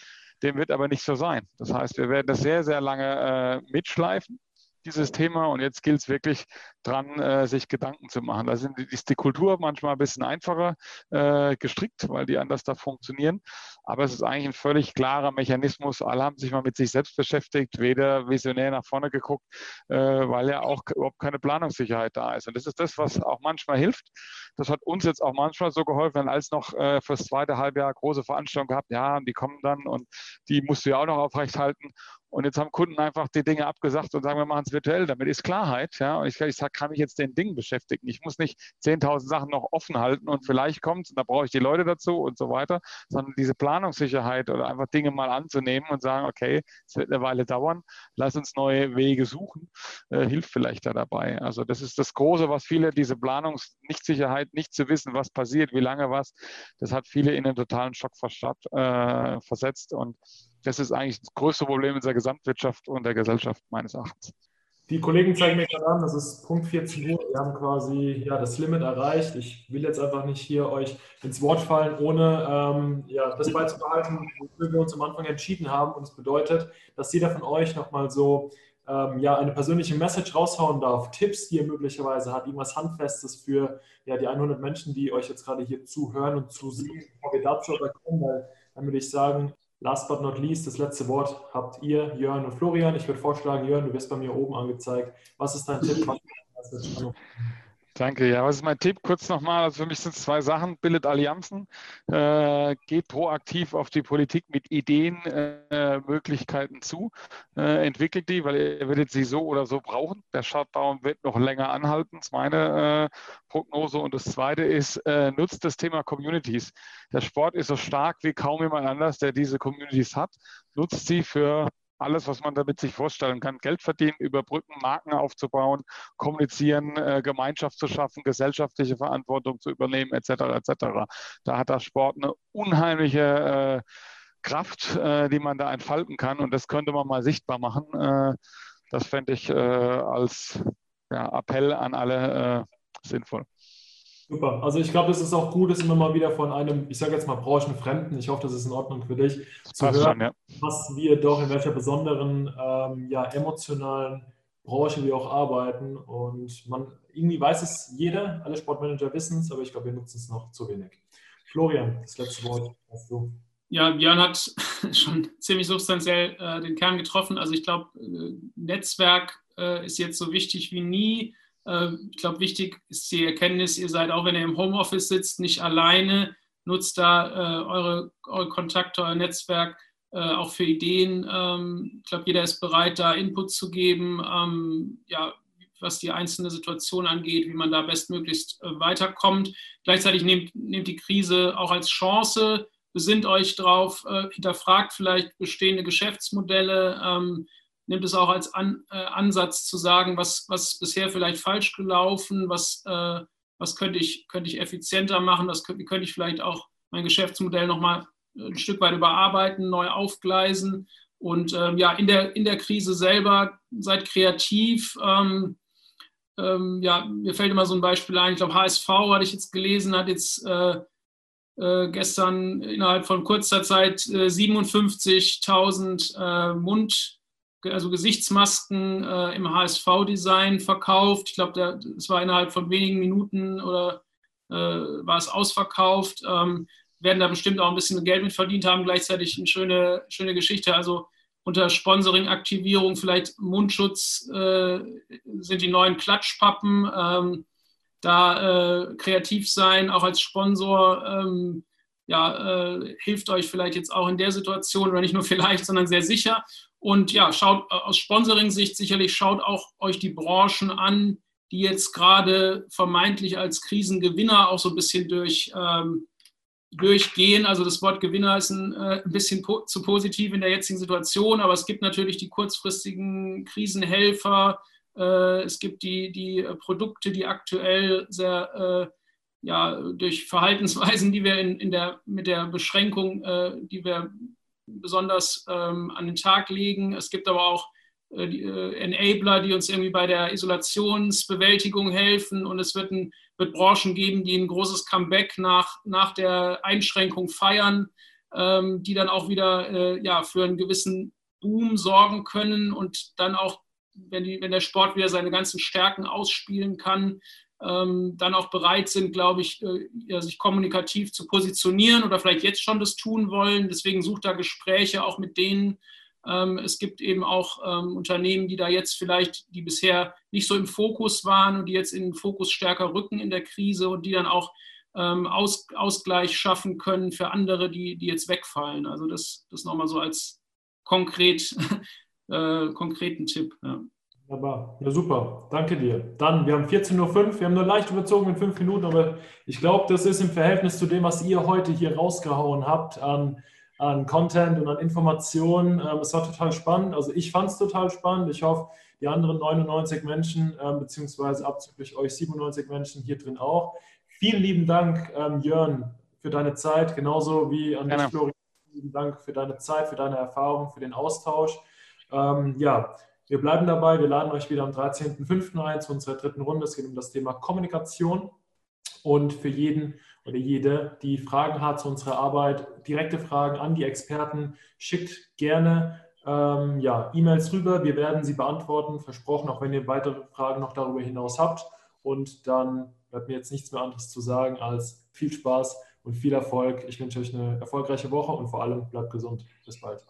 Dem wird aber nicht so sein. Das heißt, wir werden das sehr, sehr lange äh, mitschleifen dieses Thema und jetzt gilt es wirklich dran, äh, sich Gedanken zu machen. Da sind, ist die Kultur manchmal ein bisschen einfacher äh, gestrickt, weil die anders da funktionieren. Aber es ist eigentlich ein völlig klarer Mechanismus. Alle haben sich mal mit sich selbst beschäftigt, weder visionär nach vorne geguckt, äh, weil ja auch überhaupt keine Planungssicherheit da ist. Und das ist das, was auch manchmal hilft. Das hat uns jetzt auch manchmal so geholfen, als noch äh, fürs zweite Halbjahr große Veranstaltungen gehabt, ja, und die kommen dann und die musst du ja auch noch aufrechthalten. Und jetzt haben Kunden einfach die Dinge abgesagt und sagen, wir machen es virtuell. Damit ist Klarheit. Ja? Und ich, ich kann mich jetzt den Dingen beschäftigen. Ich muss nicht 10.000 Sachen noch offen halten und vielleicht kommt es und da brauche ich die Leute dazu und so weiter, sondern diese Planungssicherheit oder einfach Dinge mal anzunehmen und sagen, okay, es wird eine Weile dauern, lass uns neue Wege suchen, äh, hilft vielleicht da dabei. Also das ist das Große, was viele, diese Planungsnichtsicherheit, nicht zu wissen, was passiert, wie lange was, das hat viele in einen totalen Schock äh, versetzt und das ist eigentlich das größte Problem in der Gesamtwirtschaft und der Gesellschaft meines Erachtens. Die Kollegen zeigen mir gerade an, das ist Punkt 14 Uhr. Wir haben quasi ja, das Limit erreicht. Ich will jetzt einfach nicht hier euch ins Wort fallen, ohne ähm, ja, das beizubehalten, wofür wir uns am Anfang entschieden haben. Und es das bedeutet, dass jeder von euch nochmal so ähm, ja, eine persönliche Message raushauen darf, Tipps, die ihr möglicherweise habt, irgendwas Handfestes für ja, die 100 Menschen, die euch jetzt gerade hier zuhören und zusehen, bevor wir dazu aber kommen, weil dann würde ich sagen, Last but not least, das letzte Wort habt ihr, Jörn und Florian. Ich würde vorschlagen, Jörn, du wirst bei mir oben angezeigt. Was ist dein Tipp? Danke. Ja, was ist mein Tipp? Kurz nochmal, also für mich sind es zwei Sachen. Bildet Allianzen, äh, geht proaktiv auf die Politik mit Ideen, äh, Möglichkeiten zu, äh, entwickelt die, weil ihr werdet sie so oder so brauchen. Der Shutdown wird noch länger anhalten, das ist meine äh, Prognose. Und das Zweite ist, äh, nutzt das Thema Communities. Der Sport ist so stark wie kaum jemand anders, der diese Communities hat. Nutzt sie für alles, was man damit sich vorstellen kann. Geld verdienen, überbrücken, Marken aufzubauen, kommunizieren, äh, Gemeinschaft zu schaffen, gesellschaftliche Verantwortung zu übernehmen, etc. etc. Da hat der Sport eine unheimliche Kraft, äh, die man da entfalten kann. Und das könnte man mal sichtbar machen. Äh, das fände ich äh, als ja, Appell an alle äh, sinnvoll. Super. Also ich glaube, es ist auch gut, es immer mal wieder von einem, ich sage jetzt mal Branchenfremden, ich hoffe, das ist in Ordnung für dich, zu hören, schon, ja. was wir doch in welcher besonderen, ähm, ja, emotionalen Branche wir auch arbeiten. Und man, irgendwie weiß es jeder, alle Sportmanager wissen es, aber ich glaube, wir nutzen es noch zu wenig. Florian, das letzte Wort hast du. Ja, Björn hat schon ziemlich substanziell äh, den Kern getroffen. Also ich glaube, äh, Netzwerk äh, ist jetzt so wichtig wie nie. Äh, ich glaube, wichtig ist die Erkenntnis, ihr seid auch, wenn ihr im Homeoffice sitzt, nicht alleine. Nutzt da äh, eure, eure Kontakte, euer Netzwerk äh, auch für Ideen. Ähm, ich glaube, jeder ist bereit, da Input zu geben. Ähm, ja, was die einzelne Situation angeht, wie man da bestmöglichst weiterkommt. Gleichzeitig nehmt, nehmt die Krise auch als Chance besinnt euch drauf, äh, hinterfragt vielleicht bestehende Geschäftsmodelle, ähm, nimmt es auch als An, äh, Ansatz zu sagen, was, was ist bisher vielleicht falsch gelaufen, was, äh, was könnte, ich, könnte ich effizienter machen, was könnte, könnte ich vielleicht auch mein Geschäftsmodell nochmal ein Stück weit überarbeiten, neu aufgleisen. Und ähm, ja, in der, in der Krise selber seid kreativ. Ähm, ähm, ja, mir fällt immer so ein Beispiel ein, ich glaube, HSV hatte ich jetzt gelesen, hat jetzt äh, äh, gestern innerhalb von kurzer Zeit äh, 57.000 äh, Mund, also Gesichtsmasken äh, im HSV-Design verkauft. Ich glaube, es war innerhalb von wenigen Minuten oder äh, war es ausverkauft. Ähm, werden da bestimmt auch ein bisschen Geld mit verdient haben. Gleichzeitig eine schöne, schöne Geschichte. Also unter Sponsoring-Aktivierung vielleicht Mundschutz äh, sind die neuen Klatschpappen. Ähm, da äh, kreativ sein, auch als Sponsor, ähm, ja, äh, hilft euch vielleicht jetzt auch in der Situation oder nicht nur vielleicht, sondern sehr sicher. Und ja, schaut äh, aus Sponsoring-Sicht sicherlich, schaut auch euch die Branchen an, die jetzt gerade vermeintlich als Krisengewinner auch so ein bisschen durch, ähm, durchgehen. Also das Wort Gewinner ist ein, äh, ein bisschen po zu positiv in der jetzigen Situation, aber es gibt natürlich die kurzfristigen Krisenhelfer, äh, es gibt die, die äh, Produkte, die aktuell sehr äh, ja, durch Verhaltensweisen, die wir in, in der, mit der Beschränkung, die wir besonders ähm, an den Tag legen. Es gibt aber auch die, Enabler, die uns irgendwie bei der Isolationsbewältigung helfen. Und es wird, ein, wird Branchen geben, die ein großes Comeback nach, nach der Einschränkung feiern, ähm, die dann auch wieder äh, ja, für einen gewissen Boom sorgen können und dann auch wenn, die, wenn der Sport wieder seine ganzen Stärken ausspielen kann, dann auch bereit sind, glaube ich, äh, sich kommunikativ zu positionieren oder vielleicht jetzt schon das tun wollen. Deswegen sucht da Gespräche auch mit denen. Ähm, es gibt eben auch ähm, Unternehmen, die da jetzt vielleicht, die bisher nicht so im Fokus waren und die jetzt in den Fokus stärker rücken in der Krise und die dann auch ähm, Aus, Ausgleich schaffen können für andere, die, die jetzt wegfallen. Also das, das nochmal so als konkret äh, konkreten Tipp. Ja. Wunderbar. Ja, super. Danke dir. Dann, wir haben 14.05 Uhr, wir haben nur leicht überzogen mit fünf Minuten, aber ich glaube, das ist im Verhältnis zu dem, was ihr heute hier rausgehauen habt an, an Content und an Informationen. Ähm, es war total spannend. Also ich fand es total spannend. Ich hoffe, die anderen 99 Menschen, ähm, beziehungsweise abzüglich euch 97 Menschen hier drin auch. Vielen lieben Dank, ähm, Jörn, für deine Zeit, genauso wie an dich, Florian. Vielen Dank für deine Zeit, für deine Erfahrung, für den Austausch. Ähm, ja, wir bleiben dabei. Wir laden euch wieder am 13.05. ein zu unserer dritten Runde. Es geht um das Thema Kommunikation. Und für jeden oder jede, die Fragen hat zu unserer Arbeit, direkte Fragen an die Experten, schickt gerne ähm, ja, E-Mails rüber. Wir werden sie beantworten, versprochen, auch wenn ihr weitere Fragen noch darüber hinaus habt. Und dann bleibt mir jetzt nichts mehr anderes zu sagen als viel Spaß und viel Erfolg. Ich wünsche euch eine erfolgreiche Woche und vor allem bleibt gesund. Bis bald.